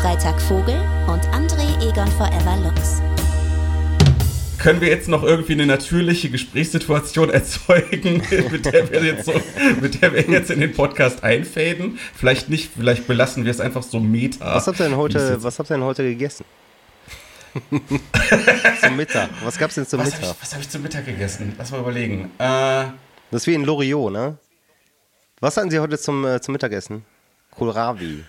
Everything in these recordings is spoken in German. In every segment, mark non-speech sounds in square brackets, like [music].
Freitag Vogel und André Egon Forever Lux. Können wir jetzt noch irgendwie eine natürliche Gesprächssituation [laughs] erzeugen, mit der wir jetzt, so, mit der wir jetzt in den Podcast einfaden? Vielleicht nicht, vielleicht belassen wir es einfach so meta. Was habt ihr denn heute, was habt ihr denn heute gegessen? [laughs] zum Mittag. Was gab's denn zum was Mittag? Hab ich, was habe ich zum Mittag gegessen? Lass mal überlegen. Äh, das ist wie in Loriot, ne? Was hatten Sie heute zum, äh, zum Mittagessen? Kohlrabi.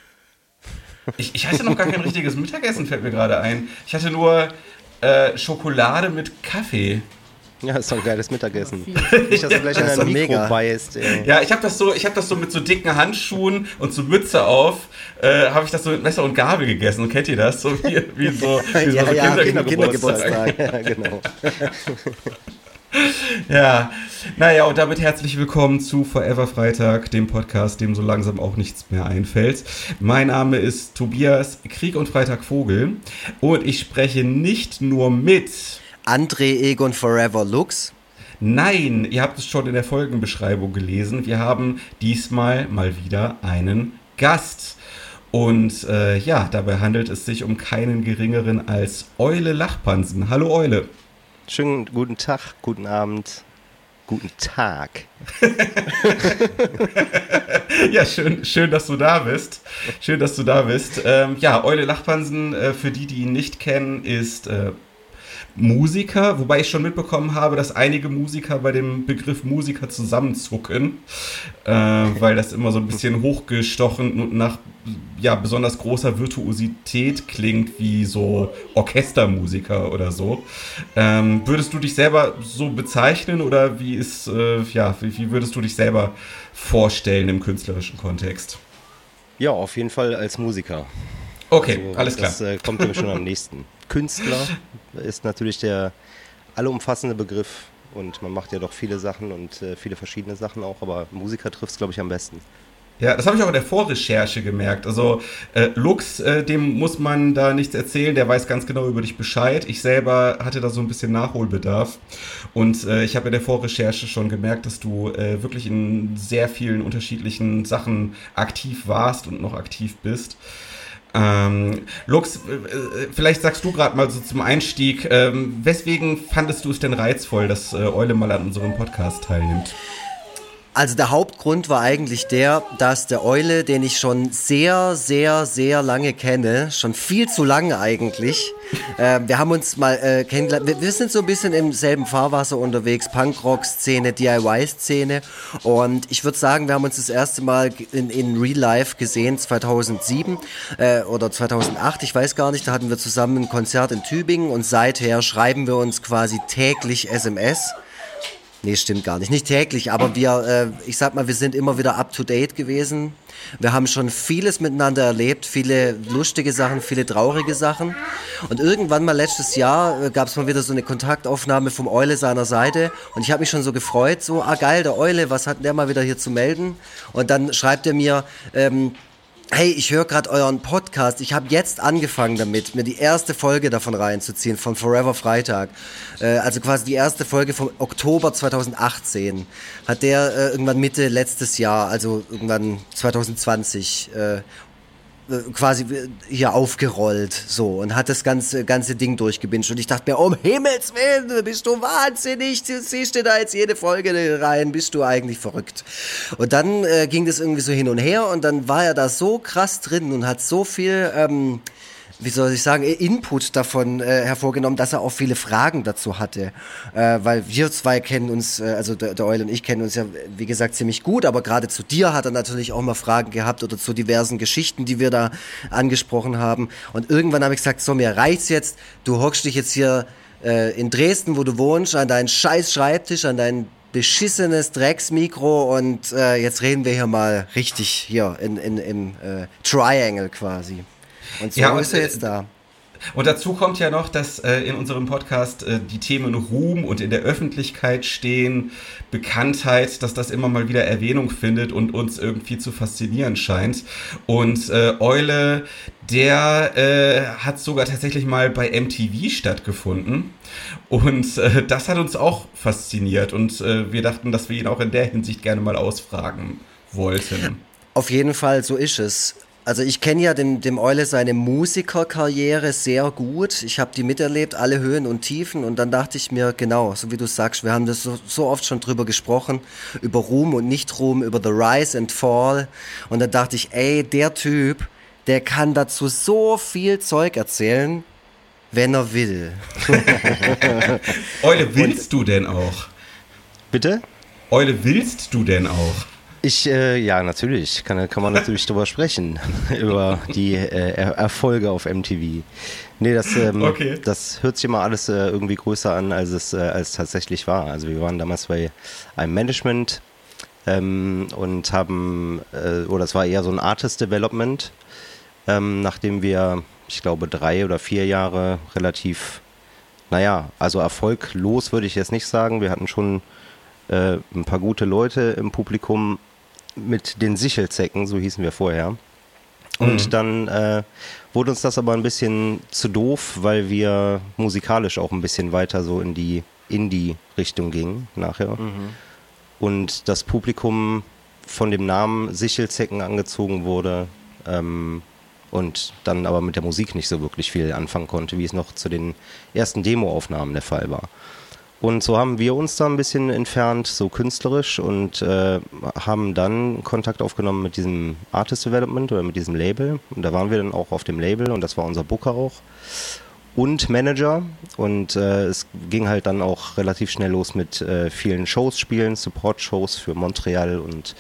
Ich, ich hatte noch gar kein richtiges Mittagessen, fällt mir gerade ein. Ich hatte nur äh, Schokolade mit Kaffee. Ja, ist doch ein geiles Mittagessen. Nicht, dass du gleich [laughs] in doch Mikro mega. beißt. Ey. Ja, ich habe das so, ich habe das so mit so dicken Handschuhen und so Mütze auf, äh, habe ich das so mit Messer und Gabel gegessen. Kennt ihr das? So wie, wie so, [laughs] wie Ja, so, so ja, Kinder- Kindergeburtstag. Ja, genau. [laughs] [laughs] Ja, naja, und damit herzlich willkommen zu Forever Freitag, dem Podcast, dem so langsam auch nichts mehr einfällt. Mein Name ist Tobias Krieg und Freitag Vogel und ich spreche nicht nur mit. André Egon Forever Lux. Nein, ihr habt es schon in der Folgenbeschreibung gelesen. Wir haben diesmal mal wieder einen Gast. Und äh, ja, dabei handelt es sich um keinen geringeren als Eule Lachpansen. Hallo Eule. Schönen guten Tag, guten Abend, guten Tag. [laughs] Ja, schön, schön, dass du da bist. Schön, dass du da bist. Ähm, ja, Eule Lachpansen, äh, für die, die ihn nicht kennen, ist äh, Musiker, wobei ich schon mitbekommen habe, dass einige Musiker bei dem Begriff Musiker zusammenzucken, äh, weil das immer so ein bisschen hochgestochen und nach ja, besonders großer Virtuosität klingt, wie so Orchestermusiker oder so. Ähm, würdest du dich selber so bezeichnen oder wie ist, äh, ja, wie, wie würdest du dich selber vorstellen im künstlerischen Kontext? Ja, auf jeden Fall als Musiker. Okay, So, alles klar. Das äh, kommt mir schon am nächsten. Künstler ist natürlich der allumfassende Begriff und man macht ja doch viele Sachen und äh, viele verschiedene Sachen auch, aber Musiker trifft es, glaube ich, am besten. Ja, das habe ich auch in der Vorrecherche gemerkt. Also äh, Lux, äh, dem muss man da nichts erzählen, der weiß ganz genau über dich Bescheid. Ich selber hatte da so ein bisschen Nachholbedarf. Und äh, ich habe in der Vorrecherche schon gemerkt, dass du äh, wirklich in sehr vielen unterschiedlichen Sachen aktiv warst und noch aktiv bist. Ähm, Lux, äh, äh, vielleicht sagst du gerade mal so zum Einstieg, ähm, weswegen fandest du es denn reizvoll, dass äh, Eule mal an unserem Podcast teilnimmt? Also der Hauptgrund war eigentlich der, dass der Eule, den ich schon sehr, sehr, sehr lange kenne, schon viel zu lange eigentlich, äh, wir haben uns mal äh, kennengelernt, wir, wir sind so ein bisschen im selben Fahrwasser unterwegs, Punkrock-Szene, DIY-Szene und ich würde sagen, wir haben uns das erste Mal in, in Real Life gesehen 2007 äh, oder 2008, ich weiß gar nicht, da hatten wir zusammen ein Konzert in Tübingen und seither schreiben wir uns quasi täglich SMS. Nee, stimmt gar nicht. Nicht täglich, aber wir, äh, ich sag mal, wir sind immer wieder up to date gewesen. Wir haben schon vieles miteinander erlebt, viele lustige Sachen, viele traurige Sachen. Und irgendwann mal letztes Jahr äh, gab es mal wieder so eine Kontaktaufnahme vom Eule seiner Seite. Und ich habe mich schon so gefreut, so, ah geil, der Eule, was hat der mal wieder hier zu melden? Und dann schreibt er mir, ähm, Hey, ich höre gerade euren Podcast. Ich habe jetzt angefangen damit, mir die erste Folge davon reinzuziehen, von Forever Freitag. Äh, also quasi die erste Folge vom Oktober 2018. Hat der äh, irgendwann Mitte letztes Jahr, also irgendwann 2020, äh, quasi äh, hier aufgerollt so und hat das ganze ganze Ding durchgebinscht. Und ich dachte mir um Himmels Willen bist du wahnsinnig? Du siehst dir da jetzt jede Folge rein. Bist du eigentlich verrückt? Und dann äh, ging das irgendwie so hin und her und dann war er da so krass drin und hat so viel ähm, wie soll ich sagen, Input davon äh, hervorgenommen, dass er auch viele Fragen dazu hatte. Äh, weil wir zwei kennen uns, äh, also der, der Eul und ich kennen uns ja, wie gesagt, ziemlich gut, aber gerade zu dir hat er natürlich auch mal Fragen gehabt oder zu diversen Geschichten, die wir da angesprochen haben. Und irgendwann habe ich gesagt, so, mir reicht's jetzt, du hockst dich jetzt hier äh, in Dresden, wo du wohnst, an deinen scheiß Schreibtisch, an deinen beschissenes Drecksmikro und äh, jetzt reden wir hier mal richtig hier in, in, im äh, Triangle quasi. Und so Ja, und, ist er äh, jetzt da. Und dazu kommt ja noch, dass äh, in unserem Podcast äh, die Themen Ruhm und in der Öffentlichkeit stehen, Bekanntheit, dass das immer mal wieder Erwähnung findet und uns irgendwie zu faszinieren scheint. Und äh, Eule, der äh, hat sogar tatsächlich mal bei MTV stattgefunden. Und äh, das hat uns auch fasziniert. Und äh, wir dachten, dass wir ihn auch in der Hinsicht gerne mal ausfragen wollten. Auf jeden Fall, so ist es. Also ich kenne ja dem, dem Eule seine Musikerkarriere sehr gut. Ich habe die miterlebt, alle Höhen und Tiefen. Und dann dachte ich mir, genau, so wie du sagst, wir haben das so, so oft schon drüber gesprochen, über Ruhm und Nicht-Ruhm, über The Rise and Fall. Und dann dachte ich, ey, der Typ, der kann dazu so viel Zeug erzählen, wenn er will. [laughs] Eule, willst du denn auch? Bitte? Eule, willst du denn auch? Ich, äh, ja, natürlich, kann, kann man natürlich drüber sprechen, [laughs] über die äh, er Erfolge auf MTV. Nee, das, ähm, Okay. das hört sich immer alles äh, irgendwie größer an, als es, äh, als tatsächlich war. Also wir waren damals bei einem Management ähm, und haben, äh, oder es war eher so ein Artist Development, ähm, nachdem wir, ich glaube, drei oder vier Jahre relativ, naja, also erfolglos würde ich jetzt nicht sagen. Wir hatten schon äh, ein paar gute Leute im Publikum mit den Sichelzecken, so hießen wir vorher. Und Mhm. dann äh, wurde uns das aber ein bisschen zu doof, weil wir musikalisch auch ein bisschen weiter so in die Indie-Richtung gingen nachher. Und das Publikum von dem Namen Sichelzecken angezogen wurde ähm, und dann aber mit der Musik nicht so wirklich viel anfangen konnte, wie es noch zu den ersten Demoaufnahmen der Fall war. Und so haben wir uns da ein bisschen entfernt, so künstlerisch, und äh, haben dann Kontakt aufgenommen mit diesem Artist Development oder mit diesem Label. Und da waren wir dann auch auf dem Label und das war unser Booker auch. Und Manager. Und äh, es ging halt dann auch relativ schnell los mit äh, vielen Shows spielen, Support-Shows für Montreal und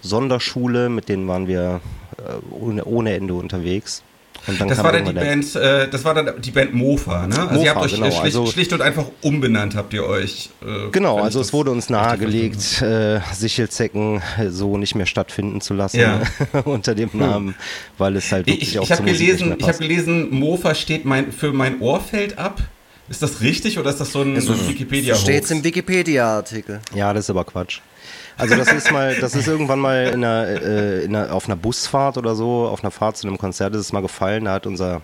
Sonderschule, mit denen waren wir äh, ohne, ohne Ende unterwegs. Und dann Das kam war dann die Band, äh, das war dann die Band Mofa, ne? Also ihr Mofa, habt euch genau, äh, schlicht, also- schlicht und einfach umbenannt, habt ihr euch. Äh, Genau, also es wurde uns nahegelegt, äh, Sichelzecken so nicht mehr stattfinden zu lassen Ja. [laughs] unter dem Namen, weil es halt wirklich Ich, auch ich habe gelesen, ich habe gelesen, Mofa steht mein, für mein Ohrfeld ab. Ist das richtig oder ist das so ein, so ein wikipedia Steht's im Wikipedia-Artikel. Ja, das ist aber Quatsch. Also das ist mal, das ist irgendwann mal in einer, äh, in einer, auf einer Busfahrt oder so, auf einer Fahrt zu einem Konzert ist es mal gefallen. Da hat unser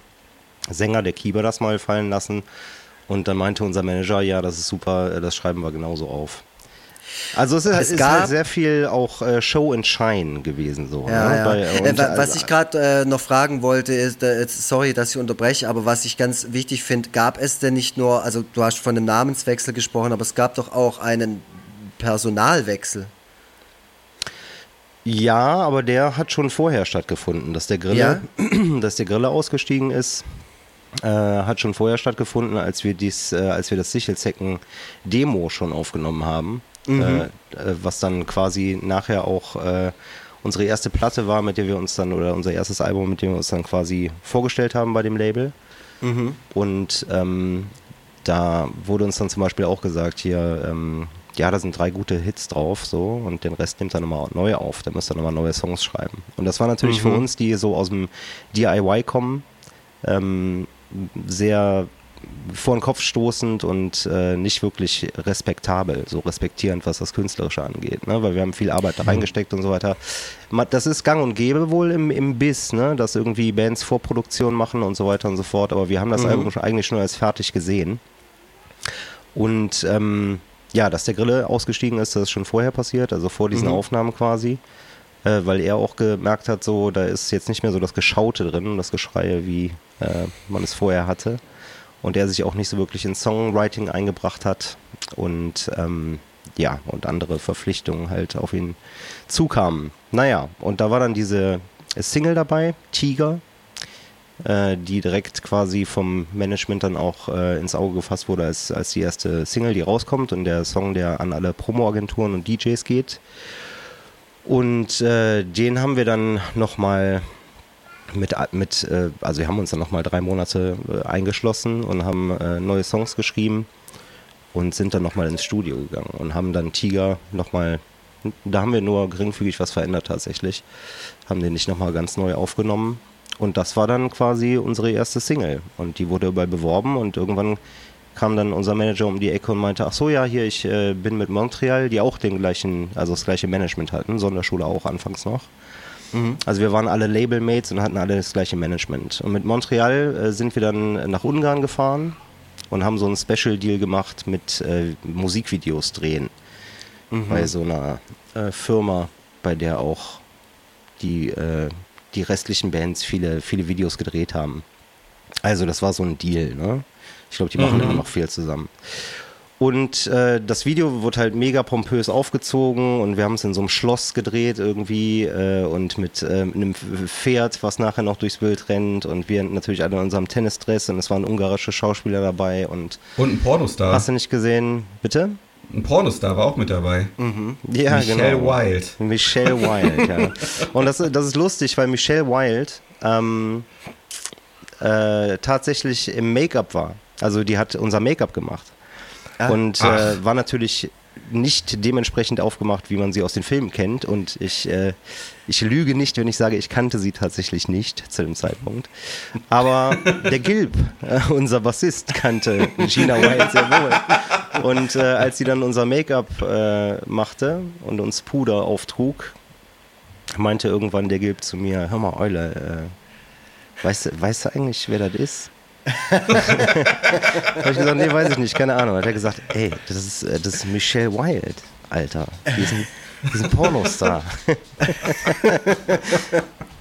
Sänger, der Kieber, das mal fallen lassen. Und dann meinte unser Manager, ja, das ist super, äh, das schreiben wir genauso auf. Also es ist, Es ist gab- halt sehr viel auch äh, Show and Shine gewesen so. Ja, ne? ja. Bei- Äh, was also- ich gerade äh, noch fragen wollte, ist, äh, sorry, dass ich unterbreche, aber was ich ganz wichtig finde, gab es denn nicht nur, also du hast von einem Namenswechsel gesprochen, aber es gab doch auch einen Personalwechsel. Ja, aber der hat schon vorher stattgefunden, dass der Grille, [clears throat] dass der Grille ausgestiegen ist. Äh, hat schon vorher stattgefunden, als wir dies, äh, als wir das Sichelzecken Demo schon aufgenommen haben, äh, äh, was dann quasi nachher auch äh, unsere erste Platte war, mit der wir uns dann oder unser erstes Album, mit dem wir uns dann quasi vorgestellt haben bei dem Label. Und ähm, da wurde uns dann zum Beispiel auch gesagt, hier, ähm, ja, da sind drei gute Hits drauf, so, und den Rest nimmt er nochmal neu auf, da müsst ihr nochmal neue Songs schreiben. Und das war natürlich für uns, die so aus dem DIY kommen, ähm, sehr vor den Kopf stoßend und äh, nicht wirklich respektabel, so respektierend, was das Künstlerische angeht, ne? weil wir haben viel Arbeit da reingesteckt und so weiter. Das ist gang und gäbe wohl im, im Biss, ne? dass irgendwie Bands Vorproduktion machen und so weiter und so fort, aber wir haben das Album schon, eigentlich schon als fertig gesehen. Und ähm, ja, dass der Grille ausgestiegen ist, das ist schon vorher passiert, also vor diesen Aufnahmen quasi, äh, weil er auch gemerkt hat, so, da ist jetzt nicht mehr so das Geschaute drin, das Geschreie, wie äh, man es vorher hatte. Und er sich auch nicht so wirklich in Songwriting eingebracht hat und ähm, ja, und andere Verpflichtungen halt auf ihn zukamen. Naja, und da war dann diese Single dabei, Tiger, äh, die direkt quasi vom Management dann auch äh, ins Auge gefasst wurde als, als die erste Single, die rauskommt und der Song, der an alle Promoagenturen und DJs geht. Und äh, den haben wir dann nochmal mit, mit äh, also wir haben uns dann nochmal drei Monate äh, eingeschlossen und haben neue Songs geschrieben und sind dann nochmal ins Studio gegangen und haben dann Tiger nochmal, da haben wir nur geringfügig was verändert tatsächlich, haben den nicht nochmal ganz neu aufgenommen und das war dann quasi unsere erste Single und die wurde überall beworben und irgendwann kam dann unser Manager um die Ecke und meinte, ach so, ja, hier, ich äh, bin mit Montreal, die auch den gleichen, also das gleiche Management hatten, Sonderschule auch anfangs noch. Also wir waren alle Labelmates und hatten alle das gleiche Management. Und mit Montreal äh, sind wir dann nach Ungarn gefahren und haben so einen Special Deal gemacht mit äh, Musikvideos drehen. Bei so einer äh, Firma, bei der auch die, äh, die restlichen Bands viele, viele Videos gedreht haben. Also das war so ein Deal, ne? Ich glaube, die machen mhm. immer noch viel zusammen. Und äh, das Video wurde halt mega pompös aufgezogen und wir haben es in so einem Schloss gedreht irgendwie äh, und mit, äh, einem Pferd, was nachher noch durchs Bild rennt und wir natürlich alle in unserem Tennisdress und es waren ungarische Schauspieler dabei und und ein Pornostar. Hast du nicht gesehen? Bitte? Ein Pornostar war auch mit dabei. Mhm. Ja, Michelle genau. Wild. Michelle Wild, ja. [laughs] Und das, das ist lustig, weil Michelle Wild ähm, äh, tatsächlich im Make-up war. Also die hat unser Make-up gemacht. Ah. Und äh, war natürlich nicht dementsprechend aufgemacht, wie man sie aus den Filmen kennt. Und ich, äh, ich lüge nicht, wenn ich sage, ich kannte sie tatsächlich nicht zu dem Zeitpunkt. Aber der Gilb, äh, unser Bassist, kannte Gina Wild sehr wohl. Und äh, als sie dann unser Make-up äh, machte und uns Puder auftrug, meinte irgendwann der Gilb zu mir, hör mal, Eule, äh, weißt, weißt du eigentlich, wer das ist? [laughs] habe ich gesagt, nee, weiß ich nicht, keine Ahnung. Hat er gesagt, ey, das ist, äh, das ist Michelle Wild, Alter. Diesen, diesen Pornostar. [laughs]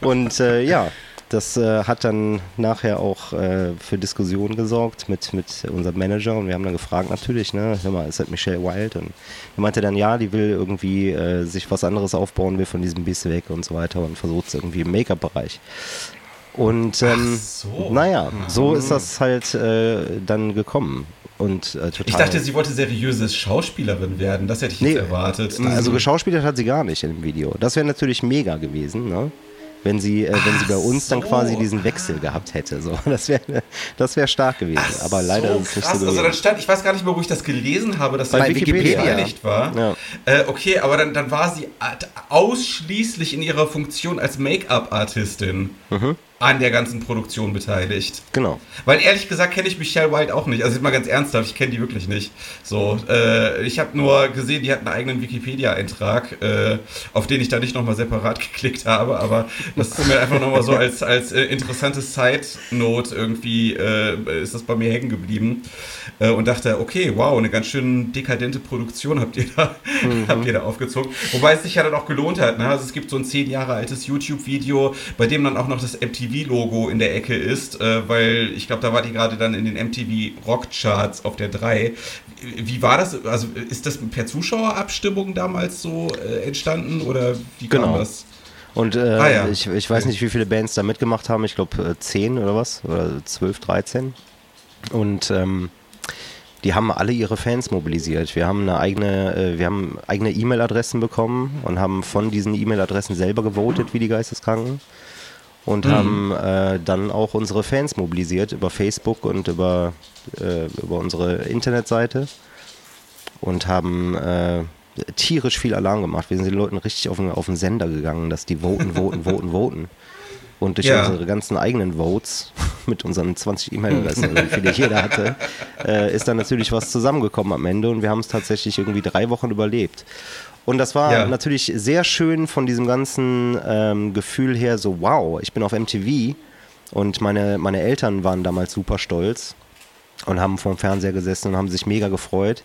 Und äh, ja, das äh, hat dann nachher auch äh, für Diskussionen gesorgt mit, mit unserem Manager und wir haben dann gefragt natürlich, ne, hör mal, ist das Michelle Wild? Und er meinte dann, ja, die will irgendwie äh, sich was anderes aufbauen, will von diesem Biss weg und so weiter und versucht es irgendwie im Make-up-Bereich. Und ähm, so. naja, so ist das halt äh, dann gekommen. Und, äh, total ich dachte, sie wollte seriöse Schauspielerin werden. Das hätte ich nee, jetzt erwartet. Also geschauspielert hat sie gar nicht im Video. Das wäre natürlich mega gewesen. Ne? wenn sie, äh, wenn sie bei uns so. dann quasi diesen Wechsel gehabt hätte. So, [laughs] das wäre das wär stark gewesen. Ach Aber leider so, ist es nicht krass. so gewesen. Also dann stand, ich weiß gar nicht mehr, wo ich das gelesen habe, dass bei Wikipedia beteiligt war. Ja. Äh, okay, aber dann, dann war sie ausschließlich in ihrer Funktion als Make-up-Artistin. Mhm an der ganzen Produktion beteiligt. Genau. Weil ehrlich gesagt kenne ich Michelle White auch nicht. Also mal ganz ernsthaft, ich kenne die wirklich nicht. So, äh, ich habe nur gesehen, die hat einen eigenen Wikipedia-Eintrag, äh, auf den ich da nicht nochmal separat [laughs] geklickt habe, aber das ist mir einfach nochmal so als, als äh, interessantes Side-Note irgendwie äh, ist das bei mir hängen geblieben äh, und dachte, okay, wow, eine ganz schön dekadente Produktion habt ihr da, mhm. [laughs] habt ihr da aufgezogen. Wobei es sich ja dann auch gelohnt hat. Ne? Also es gibt so ein zehn Jahre altes YouTube-Video, bei dem dann auch noch das MTV MTV-Logo in der Ecke ist, äh, weil ich glaube, da war die gerade dann in den MTV Rock Charts auf der 3. Wie war das? Also ist das per Zuschauerabstimmung damals so äh, entstanden oder wie kam genau. das? Und äh, ah, ja. ich, ich weiß nicht, wie viele Bands da mitgemacht haben. Ich glaube äh, 10 oder was? Oder 12, 13. Und ähm, die haben alle ihre Fans mobilisiert. Wir haben eine eigene, äh, wir haben eigene E-Mail-Adressen bekommen und haben von diesen E-Mail-Adressen selber gewotet wie die Geisteskranken und mhm. haben äh, dann auch unsere Fans mobilisiert über Facebook und über, äh, über unsere Internetseite und haben äh, tierisch viel Alarm gemacht. Wir sind den Leuten richtig auf den, auf den Sender gegangen, dass die voten, voten, voten, voten. Und durch ja. unsere ganzen eigenen Votes [laughs] mit unseren 20 E-Mail-Adressen, wie viele jeder hatte, äh, ist dann natürlich was zusammengekommen am Ende und wir haben es tatsächlich irgendwie drei Wochen überlebt. Und das war ja. natürlich sehr schön von diesem ganzen ähm, Gefühl her, so wow, ich bin auf MTV und meine, meine Eltern waren damals super stolz und haben vorm Fernseher gesessen und haben sich mega gefreut.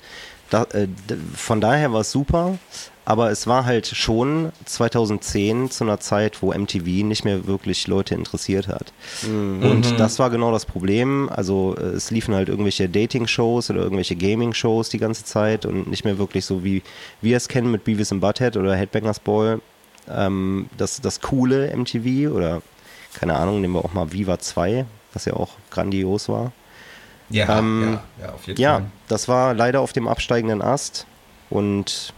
Da, äh, von daher war es super, aber es war halt schon 2010 zu einer Zeit, wo MTV nicht mehr wirklich Leute interessiert hat. Mhm. Und das war genau das Problem. Also äh, es liefen halt irgendwelche Dating-Shows oder irgendwelche Gaming-Shows die ganze Zeit und nicht mehr wirklich so wie wir es kennen mit Beavis and Butthead oder Headbangers Ball. Ähm, das, das coole MTV oder keine Ahnung, nehmen wir auch mal Viva 2, was ja auch grandios war. Ja, ähm, ja, ja, auf jeden ja, Fall. das war leider auf dem absteigenden Ast und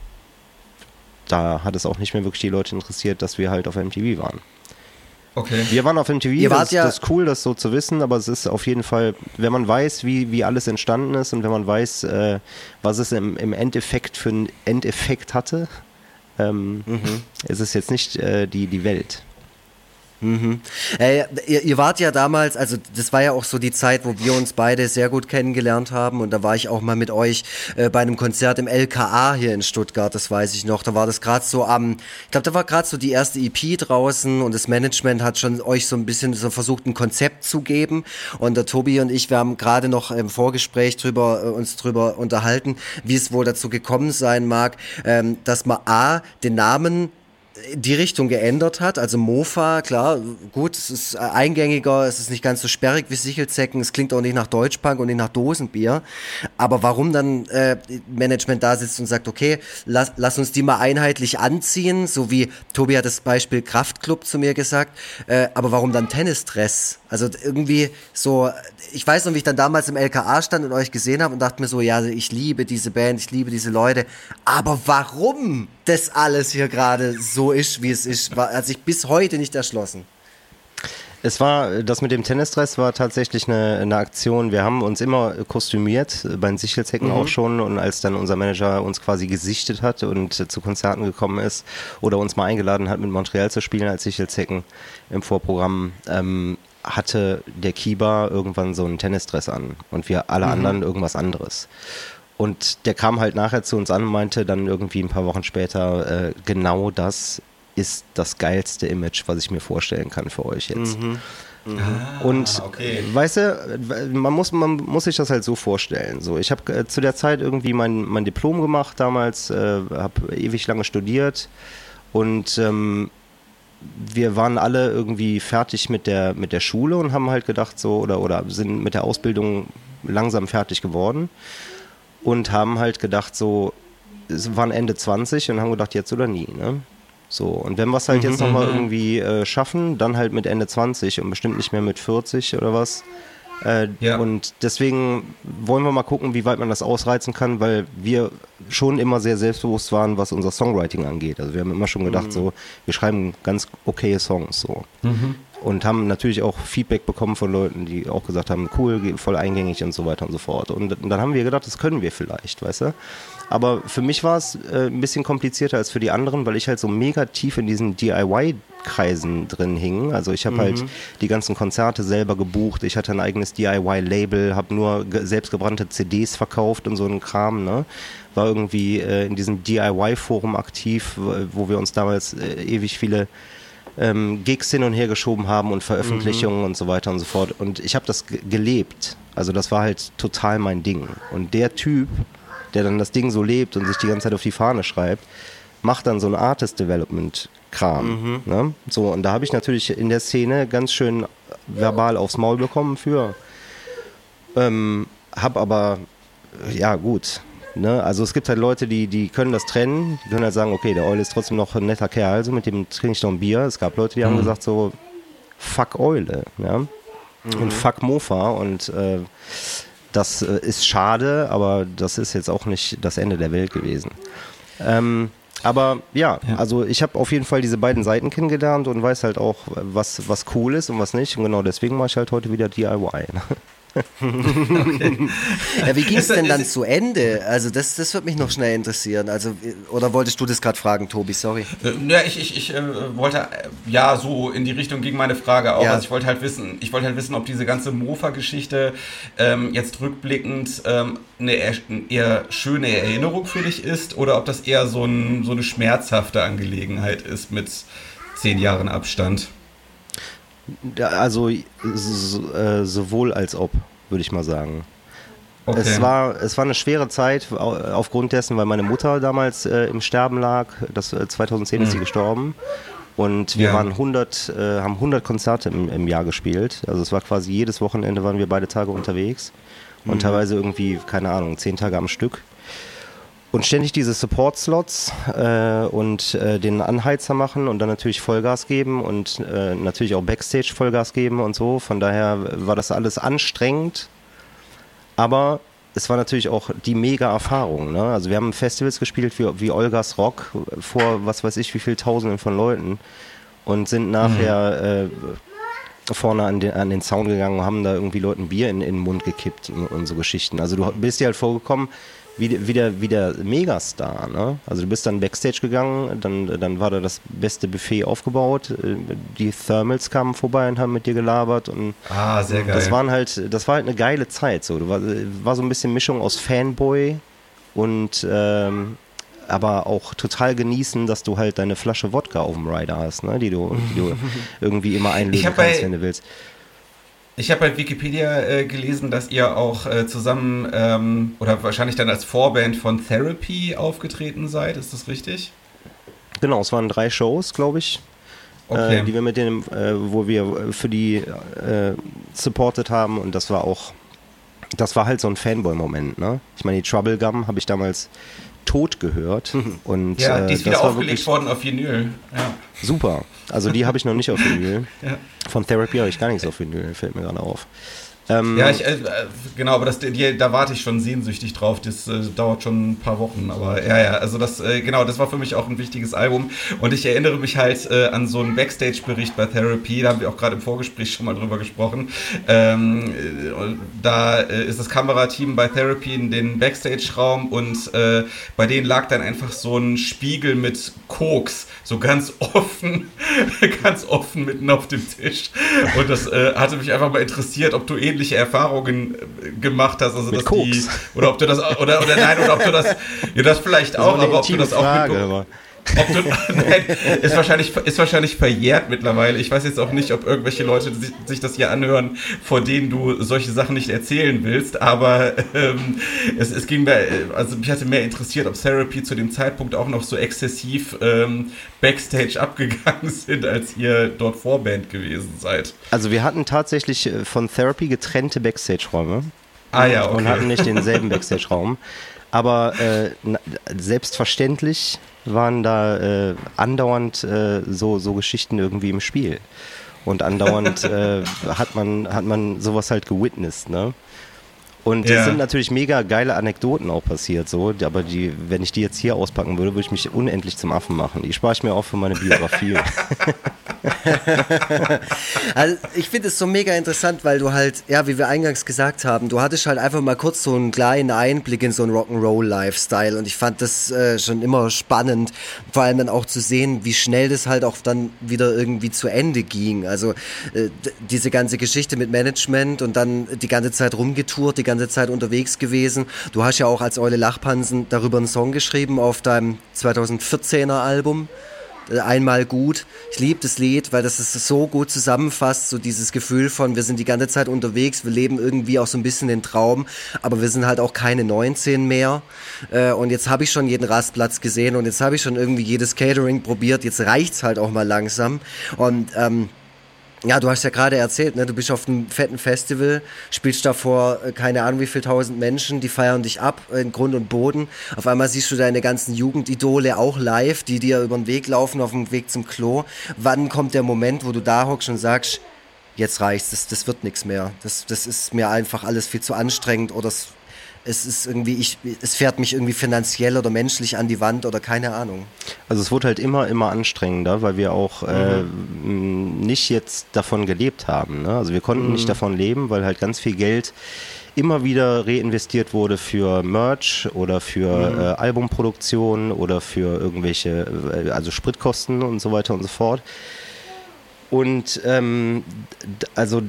da hat es auch nicht mehr wirklich die Leute interessiert, dass wir halt auf MTV waren. Okay. Wir waren auf MTV, Ihr das, ja das ist cool, das so zu wissen, aber es ist auf jeden Fall, wenn man weiß, wie, wie alles entstanden ist und wenn man weiß, äh, was es im, im Endeffekt für einen Endeffekt hatte, ähm, mhm. ist es jetzt nicht äh, die, die Welt. Mhm. Äh, ihr, ihr, wart ja damals, also das war ja auch so die Zeit, wo wir uns beide sehr gut kennengelernt haben und da war ich auch mal mit euch äh, bei einem Konzert im LKA hier in Stuttgart, das weiß ich noch. Da war das gerade so am, ich glaube, da war gerade so die erste EP draußen und das Management hat schon euch so ein bisschen so versucht, ein Konzept zu geben und der Tobi und ich, wir haben gerade noch im Vorgespräch drüber, äh, uns drüber unterhalten, wie es wohl dazu gekommen sein mag, ähm, dass man A, den Namen die Richtung geändert hat. Also Mofa, klar, gut, es ist eingängiger, es ist nicht ganz so sperrig wie Sichelzecken, es klingt auch nicht nach Deutschpunk und nicht nach Dosenbier. Aber warum dann äh, Management da sitzt und sagt, okay, lass, lass uns die mal einheitlich anziehen, so wie Tobi hat das Beispiel Kraftclub zu mir gesagt, äh, aber warum dann Tennisdress? Also irgendwie so, ich weiß noch, wie ich dann damals im LKA stand und euch gesehen habe und dachte mir so, ja, ich liebe diese Band, ich liebe diese Leute, aber warum das alles hier gerade so ist, wie es ist, war, hat sich bis heute nicht erschlossen. Es war, das mit dem Tennisdress war tatsächlich eine, eine Aktion. Wir haben uns immer kostümiert, bei den Sichelzecken mhm. auch schon. Und als dann unser Manager uns quasi gesichtet hat und zu Konzerten gekommen ist oder uns mal eingeladen hat, mit Montreal zu spielen als Sichelzecken im Vorprogramm, ähm, hatte der Kiba irgendwann so einen Tennisdress an und wir alle mhm. anderen irgendwas anderes. Und der kam halt nachher zu uns an und meinte dann irgendwie ein paar Wochen später, äh, genau das ist das geilste Image, was ich mir vorstellen kann für euch jetzt. Mhm. Mhm. Ah, und okay. weißt du, man muss, man muss sich das halt so vorstellen. So, ich habe äh, zu der Zeit irgendwie mein, mein Diplom gemacht damals, äh, habe ewig lange studiert und ähm, wir waren alle irgendwie fertig mit der, mit der Schule und haben halt gedacht so, oder, oder sind mit der Ausbildung langsam fertig geworden und haben halt gedacht so, es waren Ende 20 und haben gedacht, jetzt oder nie, ne? So, und wenn wir es halt mhm, jetzt nochmal mhm. irgendwie äh, schaffen, dann halt mit Ende 20 und bestimmt nicht mehr mit 40 oder was. Äh, ja. Und deswegen wollen wir mal gucken, wie weit man das ausreizen kann, weil wir schon immer sehr selbstbewusst waren, was unser Songwriting angeht. Also wir haben immer schon gedacht, mhm. so, wir schreiben ganz okaye Songs so. Mhm. Und haben natürlich auch Feedback bekommen von Leuten, die auch gesagt haben, cool, voll eingängig und so weiter und so fort. Und, und dann haben wir gedacht, das können wir vielleicht, weißt du? Aber für mich war es äh, ein bisschen komplizierter als für die anderen, weil ich halt so mega tief in diesen DIY-Kreisen drin hing. Also ich habe halt mhm. halt die ganzen Konzerte selber gebucht. Ich hatte ein eigenes DIY-Label, habe nur selbstgebrannte CDs verkauft und so einen Kram. Ne? War irgendwie äh, in diesem DIY-Forum aktiv, wo wir uns damals äh, ewig viele ähm, Gigs hin und her geschoben haben und Veröffentlichungen mhm. und so weiter und so fort. Und ich habe das gelebt. Also das war halt total mein Ding. Und der Typ, der dann das Ding so lebt und sich die ganze Zeit auf die Fahne schreibt, macht dann so ein Artist Development Kram. Mhm. Ne? So, und da habe ich natürlich in der Szene ganz schön verbal aufs Maul bekommen für. Ähm, hab aber, ja gut, Ne? Also es gibt halt Leute, die, die können das trennen, die können halt sagen, okay, der Eul ist trotzdem noch ein netter Kerl, also mit dem trinke ich noch ein Bier. Es gab Leute, die mhm. haben gesagt so, fuck Eule, ja. Mhm. Und fuck Mofa und äh, das äh, ist schade, aber das ist jetzt auch nicht das Ende der Welt gewesen. Ähm, aber ja, ja, also ich habe auf jeden Fall diese beiden Seiten kennengelernt und weiß halt auch, was, was cool ist und was nicht. Und genau deswegen mache ich halt heute wieder DIY. [laughs] Okay. [laughs] ja, wie ging es denn dann zu Ende? Also das, das würde mich noch schnell interessieren. Also, oder wolltest du das gerade fragen, Tobi? Sorry. Äh, ja, ich, ich, ich äh, wollte, äh, ja, so in die Richtung ging meine Frage auch. Ja. Also ich wollte halt wissen, ich wollte halt wissen, ob diese ganze Mofa-Geschichte ähm, jetzt rückblickend ähm, eine eher, eher, schöne Erinnerung für dich ist oder ob das eher so, ein, so eine schmerzhafte Angelegenheit ist mit zehn Jahren Abstand. Also sowohl als ob, würde ich mal sagen. Okay. Es, war, es war eine schwere Zeit aufgrund dessen, weil meine Mutter damals äh, im Sterben lag. Das, 2010 mhm. ist sie mhm. gestorben. Und wir ja. waren 100, äh, haben 100 Konzerte im, im, Jahr gespielt. Also es war quasi jedes Wochenende waren wir beide Tage unterwegs. Und mhm. teilweise irgendwie, keine Ahnung, zehn Tage am Stück. Und ständig diese Support-Slots äh, und äh, den Anheizer machen und dann natürlich Vollgas geben und äh, natürlich auch Backstage Vollgas geben und so. Von daher war das alles anstrengend, aber es war natürlich auch die mega Erfahrung. Ne? Also wir haben Festivals gespielt wie, wie Olgas Rock vor was weiß ich wie viel Tausenden von Leuten und sind nachher mhm. vorne an den, an den Sound gegangen und haben da irgendwie Leuten Bier in, in den Mund gekippt und, und so Geschichten. Also du bist dir halt vorgekommen, wie, wie, der, wie der Megastar. Ne? Also du bist dann Backstage gegangen, dann, dann war da das beste Buffet aufgebaut. Die Thermals kamen vorbei und haben mit dir gelabert. Und ah, sehr geil. Das, waren halt, das war halt eine geile Zeit. So. Du war, war so ein bisschen Mischung aus Fanboy und ähm, aber auch total genießen, dass du halt deine Flasche Wodka auf dem Rider hast, ne? die, du, die du [laughs] irgendwie immer einlösen kannst, bei, wenn du willst. Ich habe bei Wikipedia äh, gelesen, dass ihr auch äh, zusammen ähm, oder wahrscheinlich dann als Vorband von Therapy aufgetreten seid. Ist das richtig? Genau, es waren drei Shows, glaube ich. Okay. Äh, die wir mit denen, äh, wo wir für die äh, supported haben und das war auch, das war halt so ein Fanboy-Moment, ne? Ich meine, die Trouble Gum habe ich damals tot gehört und Ja, die äh, ist wieder das war aufgelegt worden auf Vinyl. Ja. super. Also die habe ich noch nicht auf Vinyl. [laughs] Ja. Von Therapy habe ich gar nichts auf Vinyl, fällt mir gerade auf. Ähm, Ja, ich, äh, genau, aber das, die, da warte ich schon sehnsüchtig drauf. Das äh, dauert schon ein paar Wochen. Aber ja, ja, also das, äh, genau, das war für mich auch ein wichtiges Album. Und ich erinnere mich halt äh, an so einen Backstage-Bericht bei Therapy. Da haben wir auch gerade im Vorgespräch schon mal drüber gesprochen. Ähm, äh, da äh, ist das Kamerateam bei Therapy in den Backstage-Raum und bei denen lag dann einfach so ein Spiegel mit Koks, so ganz offen, [laughs] ganz offen mitten auf dem Tisch. Und das hatte mich einfach mal interessiert, ob du ähnliche Erfahrungen äh, gemacht hast. Also Mit dass Koks? die oder ob du das oder oder nein oder ob du das [laughs] ja das vielleicht das auch, aber ob du das auch Frage, mit, du, [laughs] nein, ist wahrscheinlich, ist wahrscheinlich verjährt mittlerweile. Ich weiß jetzt auch nicht, ob irgendwelche Leute sich, sich das hier anhören, vor denen du solche Sachen nicht erzählen willst, aber ähm, es, es ging mir, also mich hatte mehr interessiert, ob Therapy zu dem Zeitpunkt auch noch so exzessiv ähm, Backstage abgegangen [laughs] sind, als ihr dort Vorband gewesen seid. Also wir hatten tatsächlich äh, von Therapy getrennte Backstage-Räume. Ah ja, und hatten okay. nicht denselben Backstage-Raum. [laughs] Aber äh, na, selbstverständlich waren da äh, andauernd äh, so, so Geschichten irgendwie im Spiel. Und andauernd [laughs] äh, hat, man, hat man sowas halt gewitnessed, ne? Und Ja. es sind natürlich mega geile Anekdoten auch passiert, so, aber die, wenn ich die jetzt hier auspacken würde, würde ich mich unendlich zum Affen machen. Die spare ich mir auch für meine Biografie. [laughs] Also ich finde es so mega interessant, weil du halt, ja, wie wir eingangs gesagt haben, du hattest halt einfach mal kurz so einen kleinen Einblick in so einen Rock'n'Roll-Lifestyle und ich fand das äh, schon immer spannend, vor allem dann auch zu sehen, wie schnell das halt auch dann wieder irgendwie zu Ende ging. Also äh, diese ganze Geschichte mit Management und dann die ganze Zeit rumgetourt, die ganze Zeit unterwegs gewesen. Du hast ja auch als Eule Lachpansen darüber einen Song geschrieben auf deinem 2014er Album. Äh, Einmal gut. Ich liebe das Lied, weil das es so gut zusammenfasst, so dieses Gefühl von, wir sind die ganze Zeit unterwegs, wir leben irgendwie auch so ein bisschen den Traum, aber wir sind halt auch keine 19 mehr. Äh, Und jetzt habe ich schon jeden Rastplatz gesehen und jetzt habe ich schon irgendwie jedes Catering probiert, jetzt reicht's halt auch mal langsam. Und ähm, ja, du hast ja gerade erzählt, ne? du bist auf einem fetten Festival, spielst da vor äh, keine Ahnung wie viel tausend Menschen, die feiern dich ab in Grund und Boden. Auf einmal siehst du deine ganzen Jugendidole auch live, die dir über den Weg laufen, auf dem Weg zum Klo. Wann kommt der Moment, wo du da hockst und sagst, jetzt reicht's, das, das wird nichts mehr. Das, das ist mir einfach alles viel zu anstrengend oder es, es ist irgendwie, ich, es fährt mich irgendwie finanziell oder menschlich an die Wand oder keine Ahnung. Also es wurde halt immer, immer anstrengender, weil wir auch äh, m, nicht jetzt davon gelebt haben. Ne? Also wir konnten nicht davon leben, weil halt ganz viel Geld immer wieder reinvestiert wurde für Merch oder für äh, Albumproduktion oder für irgendwelche, äh, also Spritkosten und so weiter und so fort. Und ähm, also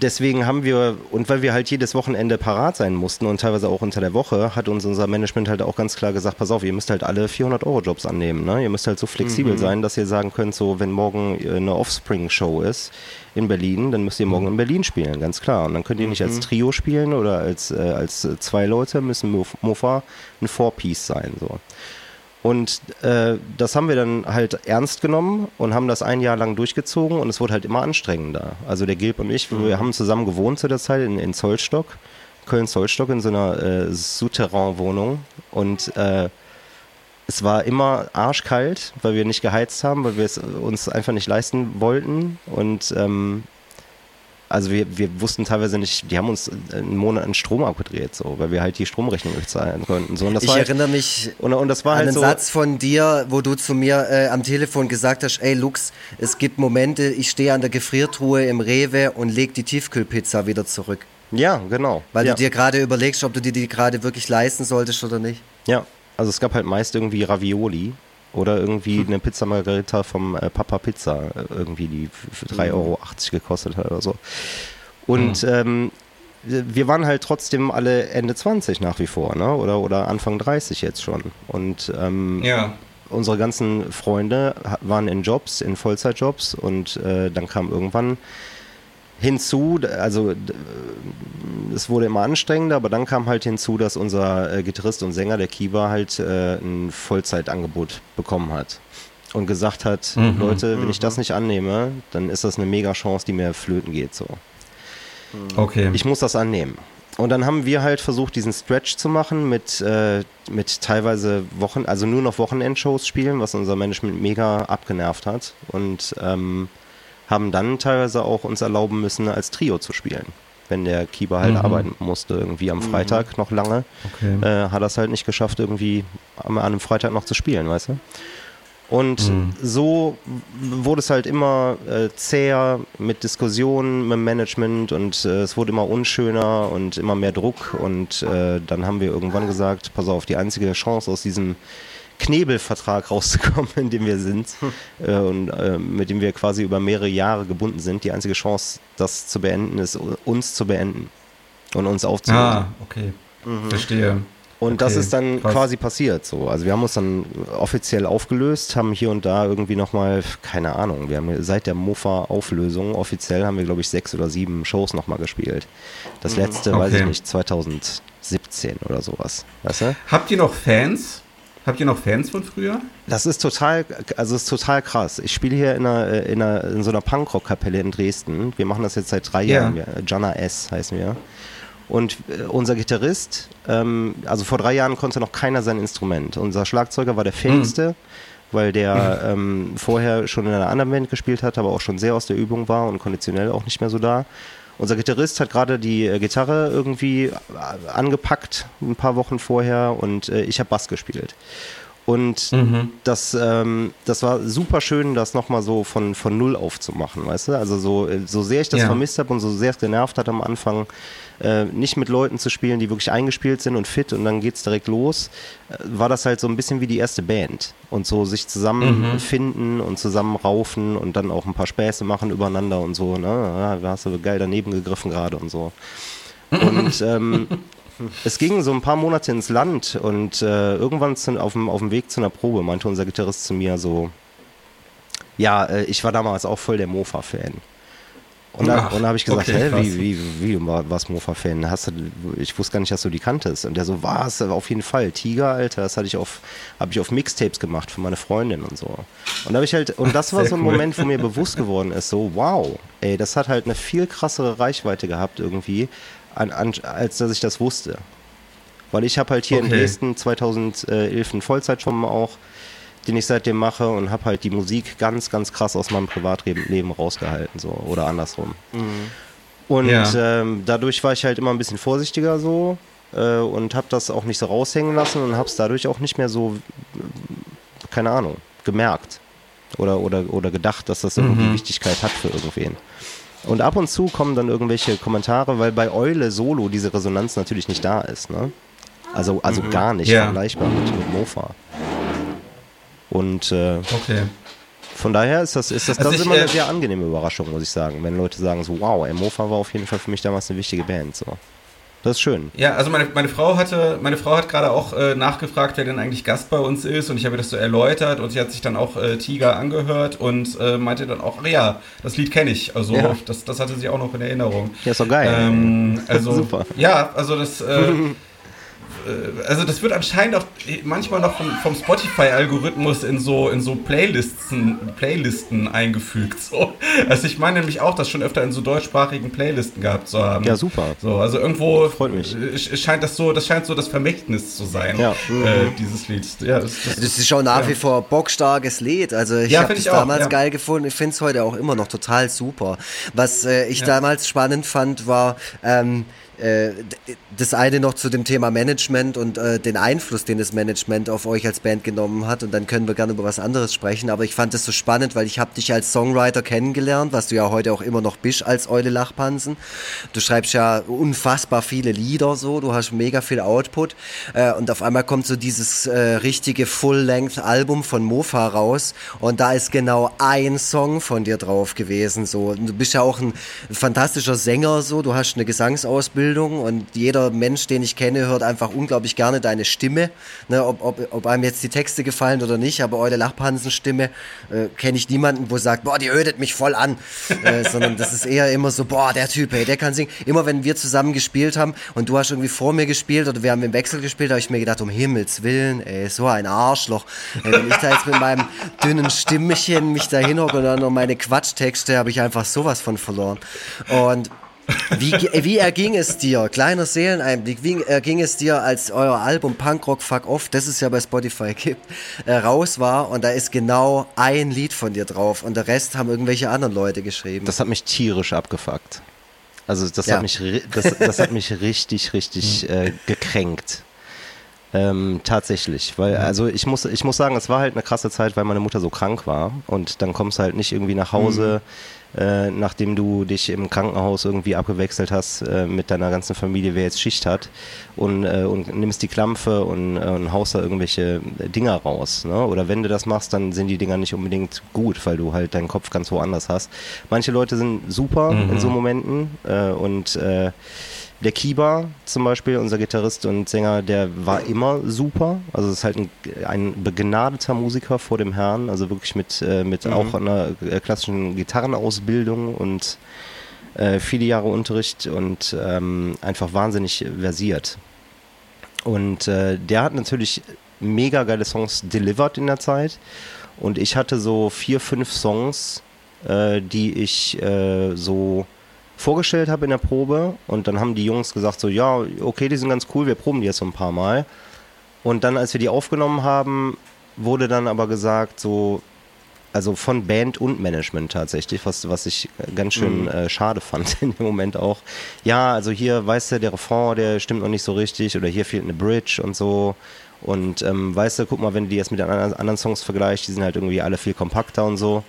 deswegen haben wir, und weil wir halt jedes Wochenende parat sein mussten und teilweise auch unter der Woche, hat uns unser Management halt auch ganz klar gesagt, pass auf, ihr müsst halt alle 400-Euro-Jobs annehmen. Ne? Ihr müsst halt so flexibel sein, dass ihr sagen könnt, so wenn morgen äh, eine Offspring-Show ist in Berlin, dann müsst ihr morgen in Berlin spielen, ganz klar. Und dann könnt ihr nicht als Trio spielen oder als, äh, als äh, zwei Leute, müssen Mof- Mofa ein Four-Piece sein. So. Und äh, das haben wir dann halt ernst genommen und haben das ein Jahr lang durchgezogen und es wurde halt immer anstrengender. Also der Gilb und ich, wir haben zusammen gewohnt zu der Zeit in, in Zollstock, Köln-Zollstock in so einer äh, Souterrain-Wohnung. Und äh, es war immer arschkalt, weil wir nicht geheizt haben, weil wir es uns einfach nicht leisten wollten. Und ähm, also wir, wir wussten teilweise nicht, die haben uns einen Monat an Strom abgedreht, so, weil wir halt die Stromrechnung nicht zahlen konnten. So, ich war halt, erinnere mich und, und das war an halt einen so, Satz von dir, wo du zu mir äh, am Telefon gesagt hast, ey Lux, es gibt Momente, ich stehe an der Gefriertruhe im Rewe und leg die Tiefkühlpizza wieder zurück. Ja, genau. Weil ja. du dir gerade überlegst, ob du dir die gerade wirklich leisten solltest oder nicht. Ja, also es gab halt meist irgendwie Ravioli oder irgendwie Hm. eine Pizza Margarita vom äh, Papa Pizza, äh, irgendwie die für 3,80 Hm. Euro gekostet hat oder so. Und ähm, wir waren halt trotzdem alle Ende 20 nach wie vor, ne? Oder, oder Anfang 30 jetzt schon. Und ähm, Ja. unsere ganzen Freunde waren in Jobs, in Vollzeitjobs und äh, dann kam irgendwann hinzu, also es wurde immer anstrengender, aber dann kam halt hinzu, dass unser äh, Gitarrist und Sänger, der Kiba, halt äh, ein Vollzeitangebot bekommen hat. und gesagt hat, mhm. Leute, wenn ich das nicht annehme, dann ist das eine mega Chance, die mir flöten geht. So. Okay. Ich muss das annehmen. Und dann haben wir halt versucht, diesen Stretch zu machen mit, äh, mit teilweise Wochen, also nur noch Wochenendshows spielen, was unser Management mega abgenervt hat. Und ähm, haben dann teilweise auch uns erlauben müssen, als Trio zu spielen. Wenn der Keeper halt mhm. arbeiten musste, irgendwie am mhm. Freitag noch lange, okay. äh, hat er es halt nicht geschafft, irgendwie an einem Freitag noch zu spielen, weißt du? Und mhm. so wurde es halt immer äh, zäher mit Diskussionen, mit dem Management und äh, es wurde immer unschöner und immer mehr Druck. Und äh, dann haben wir irgendwann gesagt, pass auf, die einzige Chance aus diesem Knebelvertrag rauszukommen, in dem wir sind hm. äh, und äh, mit dem wir quasi über mehrere Jahre gebunden sind. Die einzige Chance, das zu beenden, ist uns zu beenden und uns aufzulösen. Ah, okay. Mhm. Verstehe. Und okay, das ist dann krass. quasi passiert so. Also wir haben uns dann offiziell aufgelöst, haben hier und da irgendwie nochmal, keine Ahnung, wir haben seit der Mofa-Auflösung offiziell haben wir, glaube ich, sechs oder sieben Shows nochmal gespielt. Das mhm. letzte, okay. weiß ich nicht, 2017 oder sowas. Weißt du? Habt ihr noch Fans? Habt ihr noch Fans von früher? Das ist total, also ist total krass. Ich spiele hier in, einer, in, einer, in so einer Punkrock-Kapelle in Dresden. Wir machen das jetzt seit drei yeah. Jahren. Jana S heißen wir. Und äh, unser Gitarrist, ähm, also vor drei Jahren konnte noch keiner sein Instrument. Unser Schlagzeuger war der fähigste, mhm. weil der [laughs] ähm, vorher schon in einer anderen Band gespielt hat, aber auch schon sehr aus der Übung war und konditionell auch nicht mehr so da. Unser Gitarrist hat gerade die äh, Gitarre irgendwie äh, angepackt, ein paar Wochen vorher, und äh, ich habe Bass gespielt. Und mhm. das, ähm, das war super schön, das nochmal so von, von Null aufzumachen, weißt du? Also so, äh, so sehr ich das ja. vermisst habe und so sehr es genervt hat am Anfang, äh, nicht mit Leuten zu spielen, die wirklich eingespielt sind und fit und dann geht's direkt los, äh, war das halt so ein bisschen wie die erste Band. Und so sich zusammenfinden mhm. und zusammen raufen und dann auch ein paar Späße machen übereinander und so, ne? Ja, da hast du geil daneben gegriffen gerade und so. [laughs] Und ähm, es ging so ein paar Monate ins Land und äh, irgendwann zu, auf, dem, auf dem Weg zu einer Probe meinte unser Gitarrist zu mir so, ja, äh, ich war damals auch voll der Mofa-Fan. Und dann, dann habe ich gesagt, okay, hä, wie, wie, wie, was Mofa-Fan? Hast du, ich wusste gar nicht, dass du die kanntest. Und der so, was, auf jeden Fall, Tiger, Alter, das hatte ich auf, habe ich auf Mixtapes gemacht für meine Freundin und so. Und da ich halt, und das war so ein cool. Moment, wo mir bewusst geworden ist, so, wow, ey, das hat halt eine viel krassere Reichweite gehabt irgendwie, an, an, als dass ich das wusste. Weil ich habe halt hier okay. in Dresden 2011 einen Vollzeitjob auch den ich seitdem mache und habe halt die Musik ganz, ganz krass aus meinem Privatleben rausgehalten, so oder andersrum. Mhm. Und ja. ähm, dadurch war ich halt immer ein bisschen vorsichtiger so äh, und habe das auch nicht so raushängen lassen und habe es dadurch auch nicht mehr so, keine Ahnung, gemerkt oder, oder, oder gedacht, dass das irgendwie mhm. Wichtigkeit hat für irgendwen. Und ab und zu kommen dann irgendwelche Kommentare, weil bei Eule Solo diese Resonanz natürlich nicht da ist, ne? Also, also mhm. gar nicht ja. vergleichbar mit, mit Mofa. Und äh, okay. von daher ist das, ist das, also das ich, immer eine äh, sehr angenehme Überraschung, muss ich sagen. Wenn Leute sagen so, wow, Mofa war auf jeden Fall für mich damals eine wichtige Band. So. Das ist schön. Ja, also meine, meine Frau hatte, meine Frau hat gerade auch äh, nachgefragt, wer denn eigentlich Gast bei uns ist und ich habe das so erläutert und sie hat sich dann auch äh, Tiger angehört und äh, meinte dann auch, ja, das Lied kenne ich. Also ja. das, das hatte sie auch noch in Erinnerung. Ja, ist doch geil. Ähm, [laughs] also, Super. Ja, also das äh, [laughs] also das wird anscheinend auch manchmal noch vom, vom Spotify-Algorithmus in so, in so Playlisten, Playlisten eingefügt. So. Also ich meine nämlich auch, das schon öfter in so deutschsprachigen Playlisten gehabt zu haben. Ja, super. So, also irgendwo Freut mich. scheint das so, das scheint so das Vermächtnis zu sein, ja. äh, dieses Lied. Ja, das, das, das, ist schon nach ja. wie vor bockstarkes Lied. Also ich ja, habe es damals ja. geil gefunden. Ich finde es heute auch immer noch total super. Was äh, ich damals spannend fand, war ähm, äh, das eine noch zu dem Thema Management und äh, den Einfluss, den das Management auf euch als Band genommen hat. Und dann können wir gerne über was anderes sprechen. Aber ich fand das so spannend, weil ich habe dich als Songwriter kennengelernt, was du ja heute auch immer noch bist als Eule Lachpansen. Du schreibst ja unfassbar viele Lieder so, du hast mega viel Output. Äh, und auf einmal kommt so dieses äh, richtige Full-Length-Album von Mofa raus. Und da ist genau ein Song von dir drauf gewesen. So. Und du bist ja auch ein fantastischer Sänger so, du hast eine Gesangsausbildung Ausbildung und jeder Mensch, den ich kenne, hört einfach unglaublich gerne deine Stimme. Ne, ob, ob, ob einem jetzt die Texte gefallen oder nicht, aber eure Lachpansen-Stimme äh, kenne ich niemanden, wo sagt, boah, die ödet mich voll an. äh, [laughs] sondern das ist eher immer so, boah, der Typ, hey, der kann singen. Immer wenn wir zusammen gespielt haben und du hast irgendwie vor mir gespielt oder wir haben im Wechsel gespielt, habe ich mir gedacht, um Himmels Willen, ey, so ein Arschloch. Ey, wenn ich da jetzt mit meinem dünnen Stimmchen mich da hinhocke und dann noch meine Quatschtexte, habe ich einfach sowas von verloren. Und wie, wie erging es dir, kleiner Seeleneinblick, wie erging es dir, als euer Album Punkrock Fuck Off, das es ja bei Spotify gibt, äh, raus war und da ist genau ein Lied von dir drauf und der Rest haben irgendwelche anderen Leute geschrieben. Das hat mich tierisch abgefuckt. Also das, ja. hat, mich, das, das hat mich richtig, richtig [laughs] äh, gekränkt. Ähm, tatsächlich, weil also ich muss, ich muss sagen, es war halt eine krasse Zeit, weil meine Mutter so krank war und dann kommst du halt nicht irgendwie nach Hause, mhm. Äh, nachdem du dich im Krankenhaus irgendwie abgewechselt hast äh, mit deiner ganzen Familie, wer jetzt Schicht hat und, äh, und nimmst die Klampfe und, äh, und haust da irgendwelche Dinger raus. Ne? Oder wenn du das machst, dann sind die Dinger nicht unbedingt gut, weil du halt deinen Kopf ganz woanders hast. Manche Leute sind super mhm. in so Momenten äh, und äh, der Kiba zum Beispiel, unser Gitarrist und Sänger, der war immer super. Also ist halt ein, ein begnadeter Musiker vor dem Herrn, also wirklich mit, äh, mit mhm. auch einer äh, klassischen Gitarrenausbildung und äh, viele Jahre Unterricht und ähm, einfach wahnsinnig versiert. Und äh, der hat natürlich mega geile Songs delivered in der Zeit. Und ich hatte so vier, fünf Songs, äh, die ich äh, so vorgestellt habe in der Probe und dann haben die Jungs gesagt so, ja, okay, die sind ganz cool, wir proben die jetzt so ein paar Mal. Und dann, als wir die aufgenommen haben, wurde dann aber gesagt so, also von Band und Management tatsächlich, was, was ich ganz schön mhm. äh, schade fand [laughs] in dem Moment auch. Ja, also hier, weißt du, der Refrain, der stimmt noch nicht so richtig oder hier fehlt eine Bridge und so. Und ähm, weißt du, guck mal, wenn du die jetzt mit den anderen Songs vergleichst, die sind halt irgendwie alle viel kompakter und so.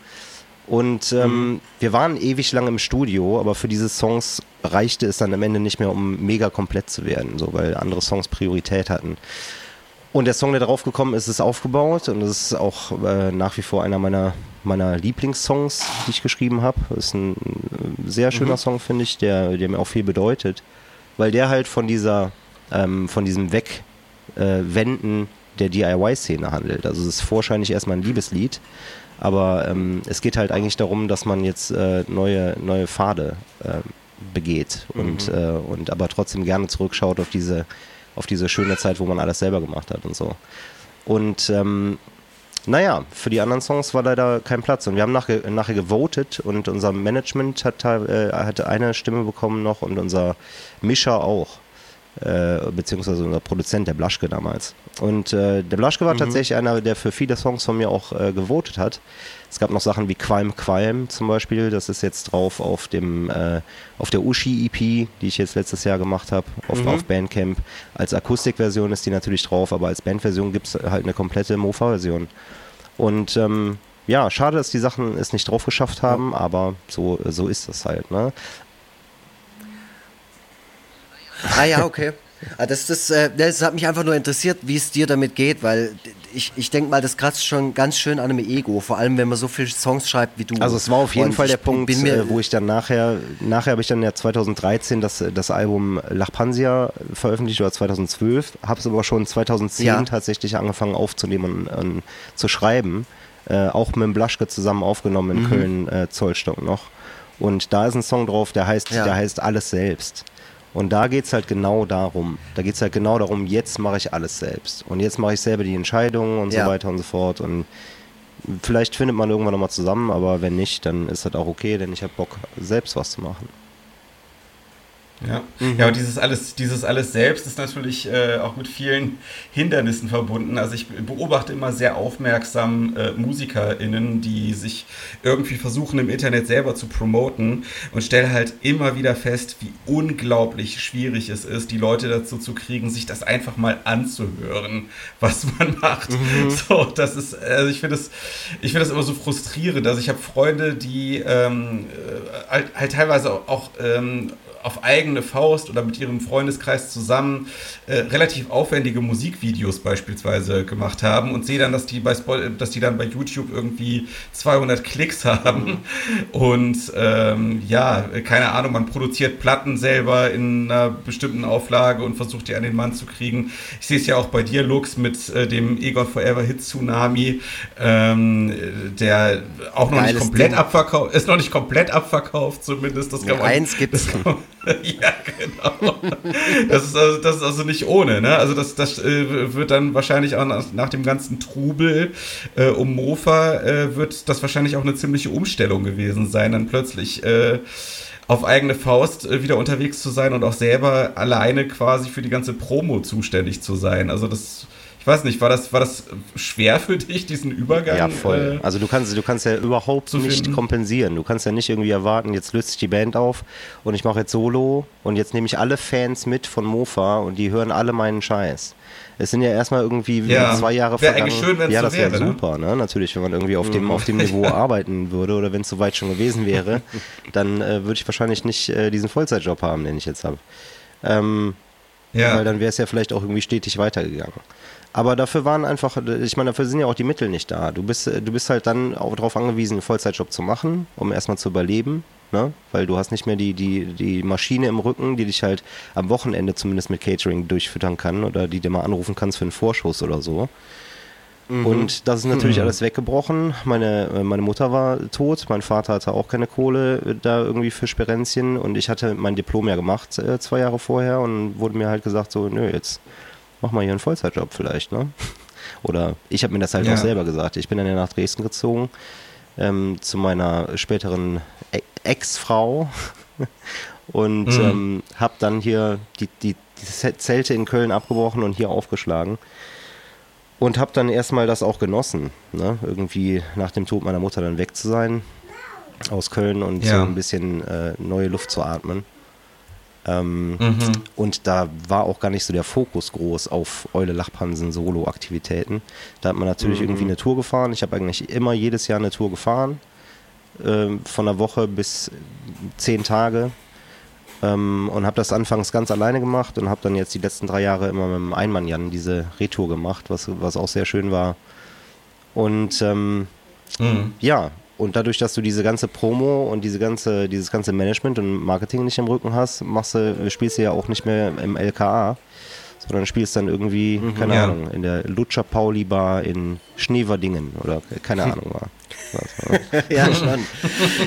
Und ähm, mhm. wir waren ewig lang im Studio, aber für diese Songs reichte es dann am Ende nicht mehr, um mega komplett zu werden, so weil andere Songs Priorität hatten. Und der Song, der drauf gekommen ist, ist aufgebaut und das ist auch äh, nach wie vor einer meiner, meiner Lieblingssongs, die ich geschrieben habe. Das ist ein sehr schöner mhm. Song, finde ich, der, der mir auch viel bedeutet, weil der halt von dieser, ähm, von diesem Wegwenden äh, der DIY-Szene handelt. Also es ist wahrscheinlich erstmal ein Liebeslied, aber ähm, es geht halt eigentlich darum, dass man jetzt äh, neue, neue Pfade äh, begeht und, mhm. äh, und aber trotzdem gerne zurückschaut auf diese, auf diese schöne Zeit, wo man alles selber gemacht hat und so. Und ähm, naja, für die anderen Songs war leider kein Platz. Und wir haben nachher, nachher gewotet und unser Management hat, äh, hatte eine Stimme bekommen noch und unser Mischer auch äh, beziehungsweise unser Produzent, der Blaschke damals. Und äh, der Blaschke war mhm. tatsächlich einer, der für viele Songs von mir auch äh, gewotet hat. Es gab noch Sachen wie Qualm Qualm zum Beispiel, das ist jetzt drauf auf dem äh, auf der Uschi EP, die ich jetzt letztes Jahr gemacht habe, auf, mhm. auf Bandcamp. Als Akustikversion ist die natürlich drauf, aber als Bandversion gibt es halt eine komplette Mofa-Version. Und ähm, ja, schade, dass die Sachen es nicht drauf geschafft haben, aber so, so ist das halt. Ne? Ah ja, okay. Ah, das, das, äh, das hat mich einfach nur interessiert, wie es dir damit geht, weil ich, ich denke mal, das kratzt schon ganz schön an einem Ego, vor allem wenn man so viele Songs schreibt wie du. Also es war auf jeden Und Fall der Punkt, äh, wo ich dann nachher, nachher habe ich dann ja 2013 das, das Album Lachpansia veröffentlicht oder 2012, habe es aber schon 2010 ja. tatsächlich angefangen aufzunehmen und, und zu schreiben, äh, auch mit dem Blaschke zusammen aufgenommen in mhm. Köln äh, Zollstock noch. Und da ist ein Song drauf, der heißt, ja. der heißt Alles selbst. Und da geht es halt genau darum. Da geht es halt genau darum, jetzt mache ich alles selbst. Und jetzt mache ich selber die Entscheidungen und ja. so weiter und so fort. Und vielleicht findet man irgendwann nochmal zusammen, aber wenn nicht, dann ist das auch okay, denn ich habe Bock, selbst was zu machen. Ja, mhm. ja und dieses alles, dieses alles selbst ist natürlich äh, auch mit vielen Hindernissen verbunden. Also ich beobachte immer sehr aufmerksam äh, MusikerInnen, die sich irgendwie versuchen im Internet selber zu promoten und stelle halt immer wieder fest, wie unglaublich schwierig es ist, die Leute dazu zu kriegen, sich das einfach mal anzuhören, was man [laughs] macht. Mhm. So, das ist, also ich finde das, ich finde das immer so frustrierend. Also ich habe Freunde, die ähm, äh, halt, halt, teilweise auch ähm, auf eigene Faust oder mit ihrem Freundeskreis zusammen äh, relativ aufwendige Musikvideos beispielsweise gemacht haben und sehe dann, dass die, bei dass die dann bei YouTube irgendwie 200 Klicks haben [laughs] und ähm, ja, keine Ahnung, man produziert Platten selber in einer bestimmten Auflage und versucht die an den Mann zu kriegen. Ich sehe es ja auch bei dir, Lux, mit äh, dem Egon Forever Hit Tsunami, ähm, der auch noch Geiles nicht komplett abverkauft, ist noch nicht komplett abverkauft zumindest. Das kann ja, man, eins gibt's. Das [laughs] [laughs] ja, genau. Das ist, also, das ist also nicht ohne. Ne? Also das, das äh, wird dann wahrscheinlich auch nach, nach dem ganzen Trubel äh, um Mofa äh, wird das wahrscheinlich auch eine ziemliche Umstellung gewesen sein, dann plötzlich äh, auf eigene Faust äh, wieder unterwegs zu sein und auch selber alleine quasi für die ganze Promo zuständig zu sein. Also das ich weiß nicht, war das, war das schwer für dich, diesen Übergang? Ja, voll. Äh, also du kannst, du kannst ja überhaupt nicht kompensieren. Du kannst ja nicht irgendwie erwarten, jetzt löst sich die Band auf und ich mache jetzt Solo und jetzt nehme ich alle Fans mit von Mofa und die hören alle meinen Scheiß. Es sind ja erstmal irgendwie ja. zwei Jahre wäre vergangen. Eigentlich schön, wenn ja, das so wäre ne? super, ne? Natürlich, wenn man irgendwie auf dem, auf dem Niveau [laughs] arbeiten würde oder wenn es soweit schon gewesen wäre, dann äh, würde ich wahrscheinlich nicht äh, diesen Vollzeitjob haben, den ich jetzt habe. Ähm, ja. Weil dann wäre es ja vielleicht auch irgendwie stetig weitergegangen. Aber dafür waren einfach, ich meine, dafür sind ja auch die Mittel nicht da. Du bist, du bist halt dann auch darauf angewiesen, einen Vollzeitjob zu machen, um erstmal zu überleben. Ne? Weil du hast nicht mehr die, die, die Maschine im Rücken, die dich halt am Wochenende zumindest mit Catering durchfüttern kann oder die dir mal anrufen kannst für einen Vorschuss oder so. Mhm. Und das ist natürlich mhm. alles weggebrochen. Meine, meine Mutter war tot, mein Vater hatte auch keine Kohle da irgendwie für Sperenzchen und ich hatte mein Diplom ja gemacht äh, zwei Jahre vorher und wurde mir halt gesagt so, nö, jetzt mach mal hier einen Vollzeitjob vielleicht, ne? [laughs] Oder ich habe mir das halt ja. auch selber gesagt. Ich bin dann ja nach Dresden gezogen ähm, zu meiner späteren e Ex-Frau [laughs] und mhm. ähm, habe dann hier die, die, die Zelte in Köln abgebrochen und hier aufgeschlagen und habe dann erstmal das auch genossen, ne? irgendwie nach dem Tod meiner Mutter dann weg zu sein aus Köln und ja. so ein bisschen äh, neue Luft zu atmen. Ähm, mhm. Und da war auch gar nicht so der Fokus groß auf Eule Lachpansen Solo-Aktivitäten. Da hat man natürlich mhm. irgendwie eine Tour gefahren. Ich habe eigentlich immer jedes Jahr eine Tour gefahren. Ähm, von einer Woche bis zehn Tage. Ähm, und habe das anfangs ganz alleine gemacht und habe dann jetzt die letzten drei Jahre immer mit dem Einmann-Jan diese Retour gemacht, was, was auch sehr schön war. Und ähm, mhm. ja, und dadurch, dass du diese ganze Promo und diese ganze, dieses ganze Management und Marketing nicht im Rücken hast, machst du, spielst du ja auch nicht mehr im LKA, sondern spielst dann irgendwie, mhm, keine ja. Ahnung, in der Lutscher Pauli Bar in Schneverdingen oder keine [laughs] Ahnung war. Ja, schon.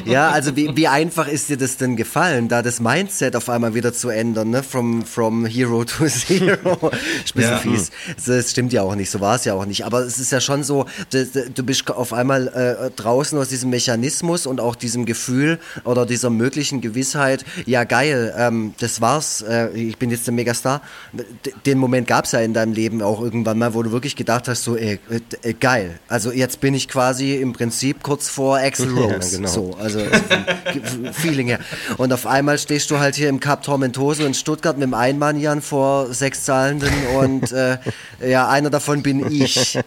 Ja, also wie, wie einfach ist dir das denn gefallen, da das Mindset auf einmal wieder zu ändern, ne? From, from Hero to [laughs] Zero. Ein ja. fies. Das stimmt ja auch nicht, so war es ja auch nicht. Aber es ist ja schon so, du bist auf einmal äh, draußen aus diesem Mechanismus und auch diesem Gefühl oder dieser möglichen Gewissheit, ja geil, ähm, das war's, äh, ich bin jetzt der Megastar. Den Moment gab es ja in deinem Leben auch irgendwann mal, wo du wirklich gedacht hast, so, ey, äh, geil. Also jetzt bin ich quasi im Prinzip kurz vor Axel [laughs] Rose. Ja, genau. So, also Feeling her. Und auf einmal stehst du halt hier im Cup Tormentoso in Stuttgart mit dem Einmann-Jan vor sechs Zahlenden und äh, ja, einer davon bin ich.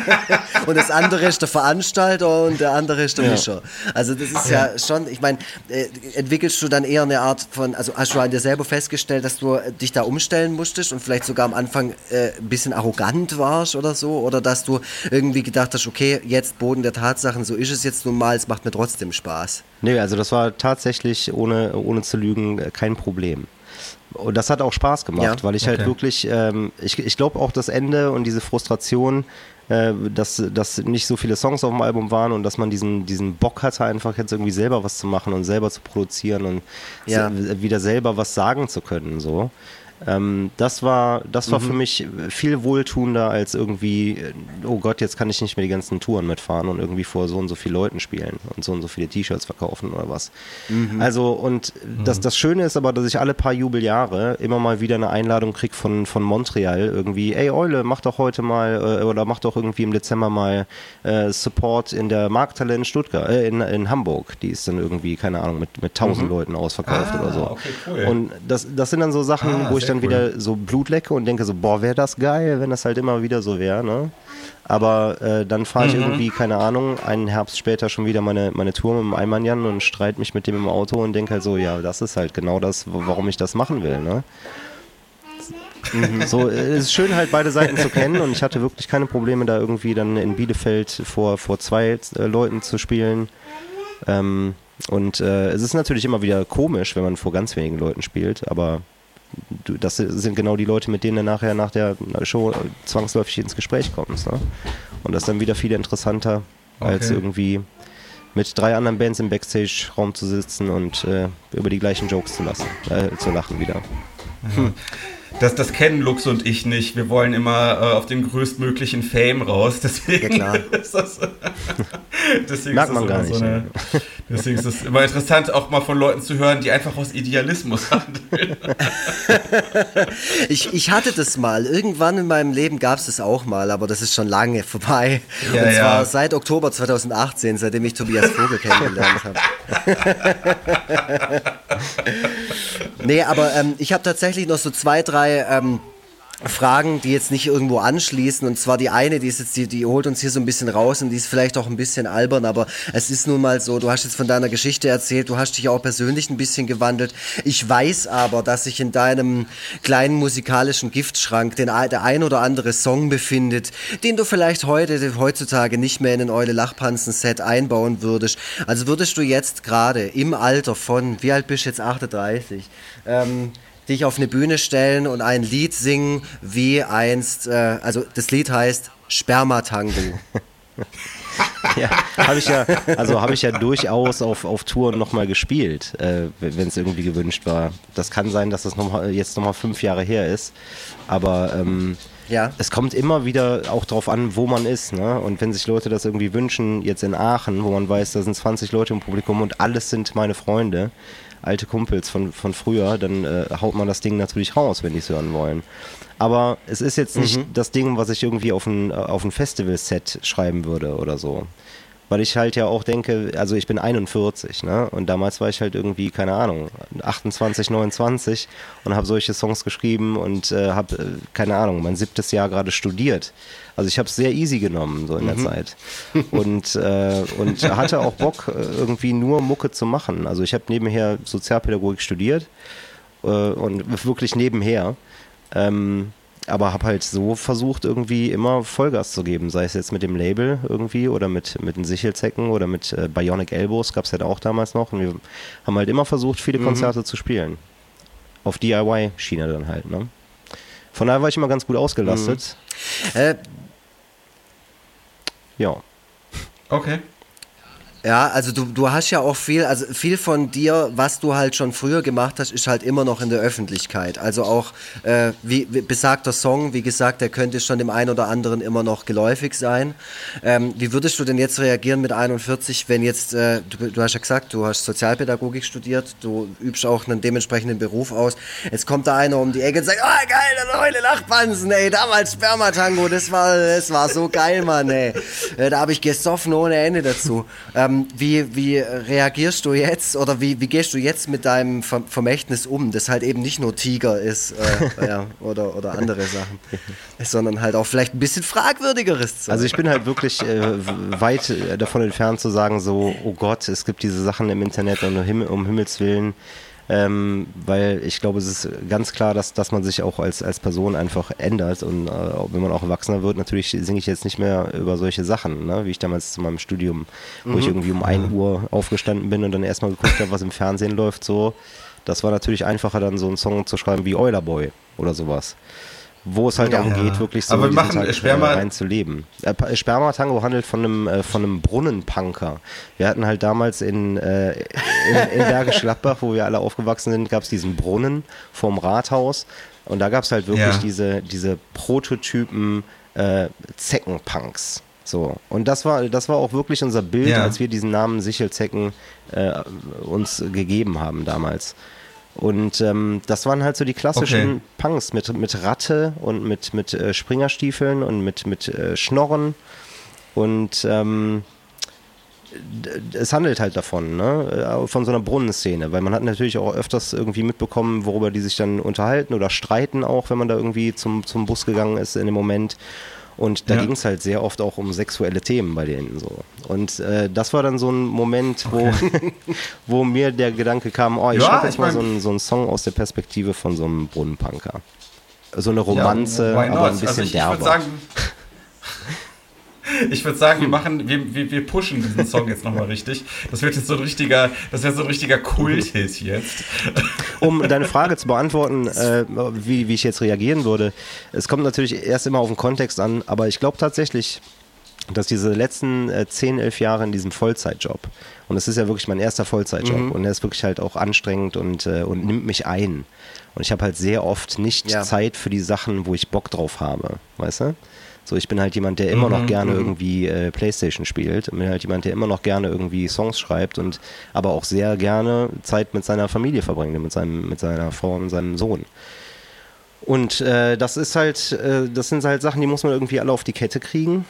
[laughs] und das andere ist der Veranstalter und der andere ist der Mischer. Also das ist ja, ja schon, ich meine, äh, entwickelst du dann eher eine Art von, also hast du an dir selber festgestellt, dass du dich da umstellen musstest und vielleicht sogar am Anfang äh, ein bisschen arrogant warst oder so? Oder dass du irgendwie gedacht hast, okay, jetzt Boden der Tatsachen, so ist es jetzt nun mal, es macht mir trotzdem Spaß. Nee, also das war tatsächlich, ohne, ohne zu lügen, kein Problem. Und das hat auch Spaß gemacht, ja? weil ich halt okay. halt wirklich, ähm, ich, ich glaube auch das Ende und diese Frustration, äh, dass, dass nicht so viele Songs auf dem Album waren und dass man diesen, diesen Bock hatte, einfach jetzt irgendwie selber was zu machen und selber zu produzieren und ja. wieder selber was sagen zu können. So. Ähm, das war, das war mhm. für mich viel wohltuender als irgendwie, äh, oh Gott, jetzt kann ich nicht mehr die ganzen Touren mitfahren und irgendwie vor so und so vielen Leuten spielen und so und so viele T-Shirts verkaufen oder was. Mhm. Also, und das, mhm. das Schöne ist aber, dass ich alle paar Jubeljahre immer mal wieder eine Einladung kriege von, von Montreal irgendwie, ey Eule, mach doch heute mal äh, oder mach doch irgendwie im Dezember mal äh, Support in der Markthalle in Stuttgart, äh, in, in Hamburg. Die ist dann irgendwie, keine Ahnung, mit, mit tausend mhm. Leuten ausverkauft ah, oder so. Okay, cool. Und das, das sind dann so Sachen, ah, wo ich dann dann cool. wieder so Blut lecke und denke so, boah, wäre das geil, wenn das halt immer wieder so wäre, ne? Aber äh, dann fahre ich Mhm. irgendwie, keine Ahnung, einen Herbst später schon wieder meine, meine Tour mit dem Eimann und streite mich mit dem im Auto und denke halt so, ja, das ist halt genau das, warum ich das machen will, ne? So, äh, es ist schön halt beide Seiten zu kennen und ich hatte wirklich keine Probleme da irgendwie dann in Bielefeld vor, vor zwei äh, Leuten zu spielen. Ähm, und äh, es ist natürlich immer wieder komisch, wenn man vor ganz wenigen Leuten spielt, aber das sind genau die Leute, mit denen du nachher nach der Show zwangsläufig ins Gespräch kommst. Ne? Und das ist dann wieder viel interessanter, als Okay. irgendwie mit drei anderen Bands im Backstage-Raum zu sitzen und äh, über die gleichen Jokes zu lassen, äh, zu lachen wieder. Das, das kennen Lux und ich nicht. Wir wollen immer äh, auf den größtmöglichen Fame raus. Deswegen Ja, klar. [laughs] ist das, [laughs] deswegen Merkt ist man gar immer nicht, So eine, [laughs] deswegen ist es immer interessant, auch mal von Leuten zu hören, die einfach aus Idealismus handeln. Ich, ich hatte das mal. Irgendwann in meinem Leben gab es das auch mal, aber das ist schon lange vorbei. Ja, Und zwar ja. seit Oktober 2018, seitdem ich Tobias Vogel kennengelernt habe. nee, aber ähm, ich habe tatsächlich noch so zwei, drei ähm, Fragen, die jetzt nicht irgendwo anschließen. Und zwar die eine, die ist jetzt, die, die holt uns hier so ein bisschen raus und die ist vielleicht auch ein bisschen albern, aber es ist nun mal so, du hast jetzt von deiner Geschichte erzählt, du hast dich auch persönlich ein bisschen gewandelt. Ich weiß aber, dass sich in deinem kleinen musikalischen Giftschrank den, der ein oder andere Song befindet, den du vielleicht heute, heutzutage nicht mehr in ein Eule Lachpanzen-Set einbauen würdest. Also würdest du jetzt gerade im Alter von, wie alt bist du jetzt, 38, ähm, dich auf eine Bühne stellen und ein Lied singen, wie einst, äh, also das Lied heißt Spermatango. [laughs] Ja, habe ich ja, also habe ich ja durchaus auf, auf Touren nochmal gespielt, äh, wenn es irgendwie gewünscht war. Das kann sein, dass das noch mal, jetzt nochmal fünf Jahre her ist, aber ähm, Ja. es kommt immer wieder auch drauf an, wo man ist. Ne? Und wenn sich Leute das irgendwie wünschen, jetzt in Aachen, wo man weiß, da sind 20 Leute im Publikum und alles sind meine Freunde, alte Kumpels von, von früher, dann äh, haut man das Ding natürlich raus, wenn die es hören wollen. Aber es ist jetzt nicht das Ding, was ich irgendwie auf ein, äh, auf ein Festival-Set schreiben würde oder so. Weil ich halt ja auch denke, also ich bin 41, ne? Und damals war ich halt irgendwie, keine Ahnung, 28, 29 und habe solche Songs geschrieben und äh, habe, äh, keine Ahnung, mein siebtes Jahr gerade studiert. Also ich habe es sehr easy genommen, so in der Zeit. Und, äh, und hatte auch Bock, äh, irgendwie nur Mucke zu machen. Also ich habe nebenher Sozialpädagogik studiert äh, und wirklich nebenher. Ähm, aber habe halt so versucht, irgendwie immer Vollgas zu geben, sei es jetzt mit dem Label irgendwie oder mit, mit den Sichelzecken oder mit äh, Bionic Elbows, gab es halt auch damals noch. Und wir haben halt immer versucht, viele Konzerte zu spielen. Auf DIY-Schiene dann halt, ne? Von daher war ich immer ganz gut ausgelastet. Äh, Ja. Okay. Ja, also du, du hast ja auch viel, also viel von dir, was du halt schon früher gemacht hast, ist halt immer noch in der Öffentlichkeit. Also auch äh, wie, wie besagter Song, wie gesagt, der könnte schon dem einen oder anderen immer noch geläufig sein. Ähm, wie würdest du denn jetzt reagieren mit 41, wenn jetzt, äh, du, du hast ja gesagt, du hast Sozialpädagogik studiert, du übst auch einen dementsprechenden Beruf aus. Jetzt kommt da einer um die Ecke und sagt, oh geil, der neue Lachpansen, ey, damals Spermatango, das war, das war so geil, Mann, ey. Äh, da habe ich gesoffen ohne Ende dazu. Ähm, wie, wie reagierst du jetzt oder wie, wie gehst du jetzt mit deinem Ver Vermächtnis um, das halt eben nicht nur Tiger ist äh, [laughs] ja, oder, oder andere Sachen, sondern halt auch vielleicht ein bisschen fragwürdigeres Zeug. Also ich bin halt wirklich äh, weit äh, davon entfernt zu sagen, so, oh Gott, es gibt diese Sachen im Internet und um, Himmel, um Himmels Willen. Ähm, weil ich glaube, es ist ganz klar, dass, dass man sich auch als, als Person einfach ändert und äh, wenn man auch erwachsener wird, natürlich singe ich jetzt nicht mehr über solche Sachen, ne? wie ich damals zu meinem Studium, wo ich irgendwie um 1 Uhr aufgestanden bin und dann erstmal geguckt habe, was im Fernsehen läuft, so. Das war natürlich einfacher, dann so einen Song zu schreiben wie Euler Boy oder sowas. Wo es halt Ja. darum geht, wirklich so Aber wir machen, äh, Sperma- rein zu leben. Äh, Pa- Spermatango handelt von einem, äh, von einem Brunnenpunker. Wir hatten halt damals in, äh, in, in Bergisch Gladbach, wo wir alle aufgewachsen sind, gab es diesen Brunnen vorm Rathaus. Und da gab es halt wirklich Ja. diese, diese Prototypen äh, Zeckenpunks. So. Und das war, das war auch wirklich unser Bild, Ja. als wir diesen Namen Sichelzecken äh, uns gegeben haben damals. Und ähm, das waren halt so die klassischen Okay. Punks mit, mit Ratte und mit, mit äh, Springerstiefeln und mit, mit äh, Schnorren. Und ähm, es handelt halt davon, ne? Äh, von so einer Brunnenszene, weil man hat natürlich auch öfters irgendwie mitbekommen, worüber die sich dann unterhalten oder streiten auch, wenn man da irgendwie zum, zum Bus gegangen ist in dem Moment. Und da ja. ging es halt sehr oft auch um sexuelle Themen bei denen so. Und äh, das war dann so ein Moment, wo, okay. [laughs] wo mir der Gedanke kam, oh, ich ja, schreibe jetzt mal so einen, so einen Song aus der Perspektive von so einem Brunnenpunker. So eine Romanze, ja, aber ein bisschen also ich, derber. Ich sagen, [laughs] ich würde sagen, wir machen, wir, wir, wir pushen diesen Song jetzt nochmal richtig. Das wird jetzt so ein richtiger, das wäre so ein richtiger Kult-Hit jetzt. Um deine Frage zu beantworten, äh, wie, wie ich jetzt reagieren würde, es kommt natürlich erst immer auf den Kontext an, aber ich glaube tatsächlich, dass diese letzten äh, 10, 11 Jahre in diesem Vollzeitjob, und es ist ja wirklich mein erster Vollzeitjob, mhm. und er ist wirklich halt auch anstrengend und, äh, und nimmt mich ein. Und ich habe halt sehr oft nicht ja. Zeit für die Sachen, wo ich Bock drauf habe, weißt du? So, ich bin halt jemand, der immer mhm, noch gerne mhm. irgendwie äh, Playstation spielt. Ich bin halt jemand, der immer noch gerne irgendwie Songs schreibt und aber auch sehr gerne Zeit mit seiner Familie verbringt, mit, seinem, mit seiner Frau und seinem Sohn. Und äh, das ist halt, äh, das sind halt Sachen, die muss man irgendwie alle auf die Kette kriegen.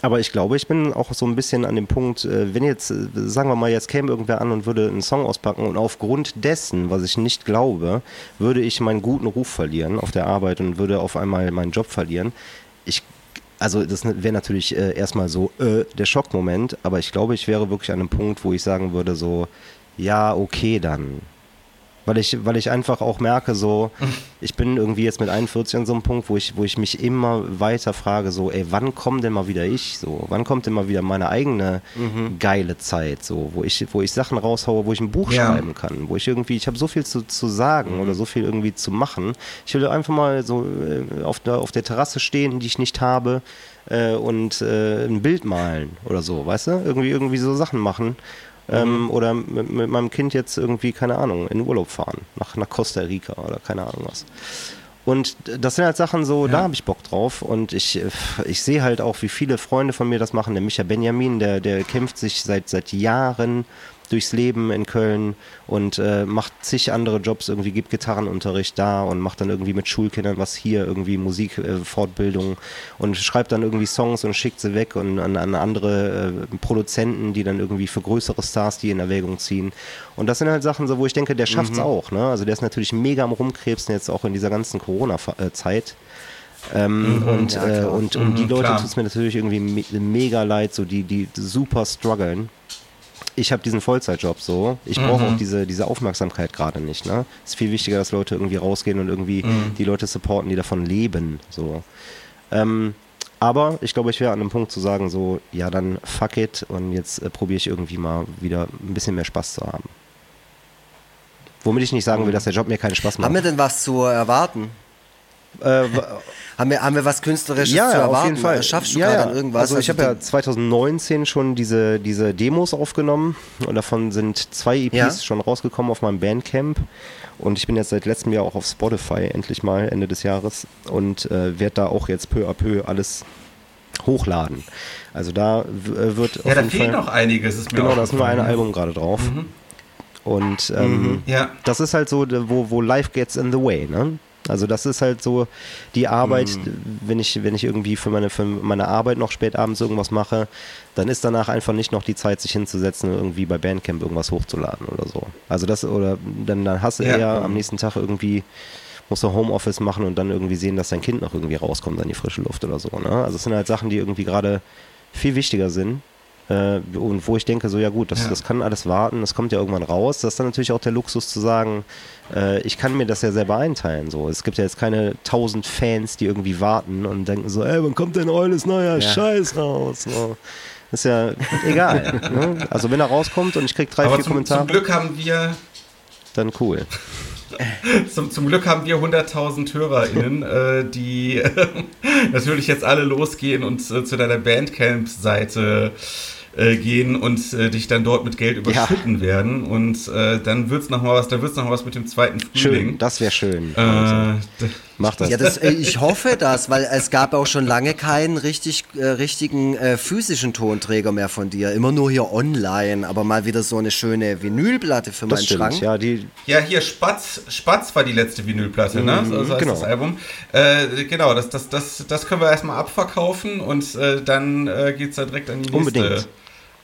Aber ich glaube, ich bin auch so ein bisschen an dem Punkt, äh, wenn jetzt, äh, sagen wir mal, jetzt käme irgendwer an und würde einen Song auspacken und aufgrund dessen, was ich nicht glaube, würde ich meinen guten Ruf verlieren auf der Arbeit und würde auf einmal meinen Job verlieren also das wäre natürlich äh, erstmal so äh, der Schockmoment, aber ich glaube, ich wäre wirklich an einem Punkt, wo ich sagen würde, so, ja, okay, dann weil ich, weil ich einfach auch merke, so, [laughs] ich bin irgendwie jetzt mit 41 an so einem Punkt, wo ich, wo ich mich immer weiter frage, so, ey, wann kommt denn mal wieder ich? So, wann kommt denn mal wieder meine eigene mhm. geile Zeit, so, wo ich, wo ich Sachen raushaue, wo ich ein Buch ja. schreiben kann, wo ich irgendwie, ich habe so viel zu, zu sagen mhm. oder so viel irgendwie zu machen. Ich will einfach mal so äh, auf der, auf der Terrasse stehen, die ich nicht habe, äh, und äh, ein Bild malen oder so, weißt du? Irgendwie, irgendwie so Sachen machen ähm, mhm. oder mit, mit, meinem Kind jetzt irgendwie, keine Ahnung, in Urlaub fahren, nach, nach Costa Rica oder keine Ahnung was. Und das sind halt Sachen so, ja. da habe ich Bock drauf. Und ich, ich sehe halt auch, wie viele Freunde von mir das machen. Der Micha Benjamin, der, der kämpft sich seit, seit Jahren durchs Leben in Köln und äh, macht zig andere Jobs, irgendwie gibt Gitarrenunterricht da und macht dann irgendwie mit Schulkindern was hier, irgendwie Musikfortbildung äh, und schreibt dann irgendwie Songs und schickt sie weg und an, an andere äh, Produzenten, die dann irgendwie für größere Stars die in Erwägung ziehen. Und das sind halt Sachen, so, wo ich denke, der schafft's mhm. auch. Ne? Also der ist natürlich mega am Rumkrebsen jetzt auch in dieser ganzen Corona-Zeit. Ähm, mhm, und, ja, äh, und mhm, die Leute tut es mir natürlich irgendwie me mega leid, so die, die super strugglen ich habe diesen Vollzeitjob so. Ich brauche mhm. auch diese, diese Aufmerksamkeit gerade nicht. Ne? Es ist viel wichtiger, dass Leute irgendwie rausgehen und irgendwie mhm. die Leute supporten, die davon leben. So. Ähm, aber ich glaube, ich wäre an einem Punkt zu sagen, so, ja, dann fuck it und jetzt äh, probiere ich irgendwie mal wieder ein bisschen mehr Spaß zu haben. Womit ich nicht sagen will, dass der Job mir keinen Spaß macht. Haben wir denn was zu erwarten? Äh, haben, wir, haben wir was Künstlerisches ja, zu erwarten? auf jeden Fall. Schaffst du ja, gerade ja. irgendwas? Also ich habe ja 2019 schon diese, diese Demos aufgenommen und davon sind zwei EPs ja. schon rausgekommen auf meinem Bandcamp und ich bin jetzt seit letztem Jahr auch auf Spotify endlich mal Ende des Jahres und äh, werde da auch jetzt peu à peu alles hochladen. Also da äh, wird ja, da fehlt Fall, noch einiges. Ist mir genau, da ist nur ein Album gerade drauf. Mhm. Und ähm, mhm. ja. das ist halt so, wo, wo Life gets in the way, ne? Also das ist halt so die Arbeit, mhm. wenn ich, wenn ich irgendwie für meine, für meine Arbeit noch spät abends irgendwas mache, dann ist danach einfach nicht noch die Zeit, sich hinzusetzen und irgendwie bei Bandcamp irgendwas hochzuladen oder so. Also das, oder dann, dann hast du ja. eher am nächsten Tag irgendwie, musst du Homeoffice machen und dann irgendwie sehen, dass dein Kind noch irgendwie rauskommt an die frische Luft oder so. Ne? Also es sind halt Sachen, die irgendwie gerade viel wichtiger sind äh, und wo ich denke, so ja gut, das, ja. das kann alles warten, das kommt ja irgendwann raus. Das ist dann natürlich auch der Luxus zu sagen, äh, ich kann mir das ja selber einteilen. So. Es gibt ja jetzt keine tausend Fans, die irgendwie warten und denken so, ey, wann kommt denn Eules neuer ja. Scheiß raus? So. Ist ja [laughs] egal. ne? Also wenn er rauskommt und ich krieg drei, Aber vier zum, Kommentare. Zum Glück haben wir. Dann cool. [laughs] Zum, zum, Glück haben wir 100.000 HörerInnen, äh, die äh, [laughs] natürlich jetzt alle losgehen und äh, zu deiner Bandcamp-Seite äh, gehen und äh, dich dann dort mit Geld überschütten ja. werden. Und äh, dann wird's noch mal was, da wird's noch mal was mit dem zweiten Frühling. Schön, das wäre schön. Also, Mach das. Ja, das, äh, ich hoffe das, weil es gab auch schon lange keinen richtig, äh, richtigen äh, physischen Tonträger mehr von dir. Immer nur hier online, aber mal wieder so eine schöne Vinylplatte für das meinen stimmt, Schrank. Ja, die ja, hier Spatz, Spatz war die letzte Vinylplatte, ne? mhm, ne? So, genau. das Album. Äh, genau, das, das, das, das können wir erstmal abverkaufen und äh, dann äh, geht es da direkt an die nächste. Unbedingt.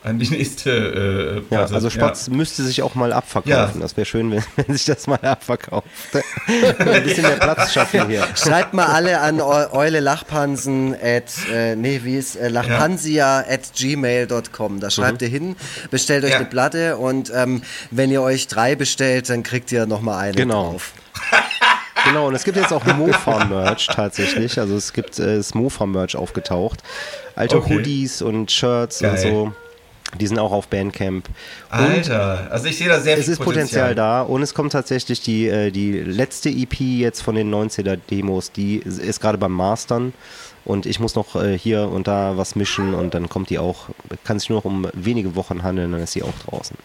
An die nächste äh, Ja, also Spatz müsste sich auch mal abverkaufen. Ja. Das wäre schön, wenn, [laughs] wenn sich das mal abverkauft. [laughs] Ein bisschen mehr Platz schaffen hier. Schreibt mal alle an Eu- Eule Lachpansen at, äh, nee, wie ist, äh, lachpansia at gmail.com. Da schreibt ihr hin, bestellt euch Ja. eine Platte und ähm, wenn ihr euch drei bestellt, dann kriegt ihr nochmal eine Genau. drauf. [laughs] Genau, und es gibt jetzt auch Mofa-Merch tatsächlich. Also es gibt äh, das Mofa-Merch aufgetaucht. Alte Okay. Hoodies und Shirts Geil. und so. Die sind auch auf Bandcamp. Und Alter, also ich sehe da sehr es viel ist Potenzial da und es kommt tatsächlich die, äh, die letzte EP jetzt von den 90er Demos, die ist gerade beim Mastern und ich muss noch äh, hier und da was mischen und dann kommt die auch, kann sich nur noch um wenige Wochen handeln, dann ist sie auch draußen.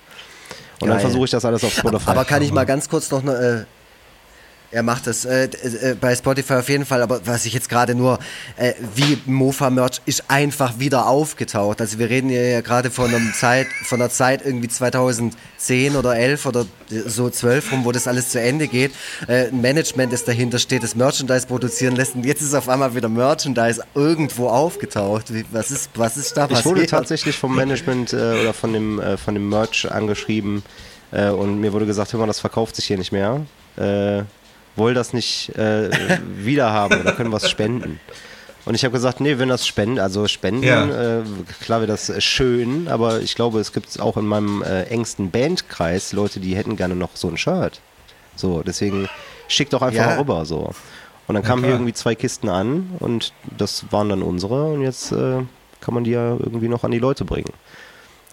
Und dann Geil. versuche ich das alles auf Spotify. Aber kann ich mal ganz kurz noch eine. Er macht das äh, äh, bei Spotify auf jeden Fall, aber was ich jetzt gerade nur, äh, wie Mofa Merch ist einfach wieder aufgetaucht. Also wir reden hier ja gerade von einem Zeit, von einer Zeit irgendwie 2010 oder 11 oder so 12 rum, wo das alles zu Ende geht. Äh, ein Management, das dahinter steht, das Merchandise produzieren lässt und jetzt ist auf einmal wieder Merchandise irgendwo aufgetaucht. Wie, was ist, was ist da Ich wurde passiert? tatsächlich vom Management äh, oder von dem, äh, von dem Merch angeschrieben und mir wurde gesagt, hör mal, das verkauft sich hier nicht mehr. Äh, woll das nicht äh, [laughs] wiederhaben oder können was spenden. Und ich habe gesagt, nee, wenn das spenden, also spenden, Ja. äh, klar wäre das äh, schön, aber ich glaube, es gibt auch in meinem äh, engsten Bandkreis Leute, die hätten gerne noch so ein Shirt. So, deswegen schickt doch einfach Ja. rüber so. Und dann kamen hier irgendwie zwei Kisten an und das waren dann unsere und jetzt äh, kann man die ja irgendwie noch an die Leute bringen.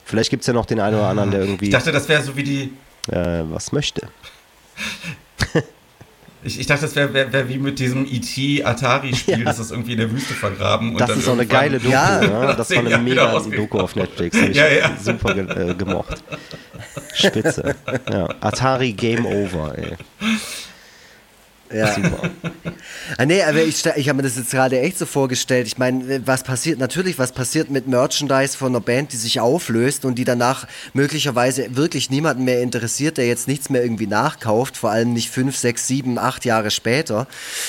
Vielleicht gibt es ja noch den einen oder anderen, der irgendwie Ich dachte, das wäre so wie die. äh, was möchte. [laughs] Ich, ich dachte, das wäre wär, wär wie mit diesem ET Atari-Spiel, das ist irgendwie in der Wüste vergraben. Und Das ist auch eine geile Doku, Ja. ne? Das war eine Ja, mega. Doku auf Netflix. Ich Ja, ja. super ge äh, gemocht. Spitze. Ja. Atari Game Over, ey. Ja. Super. Ah, nee, aber ich, ich habe mir das jetzt gerade echt so vorgestellt. Ich meine, was passiert, natürlich, was passiert mit Merchandise von einer Band, die sich auflöst und die danach möglicherweise wirklich niemanden mehr interessiert, der jetzt nichts mehr irgendwie nachkauft, vor allem nicht fünf, sechs, sieben, acht Jahre später.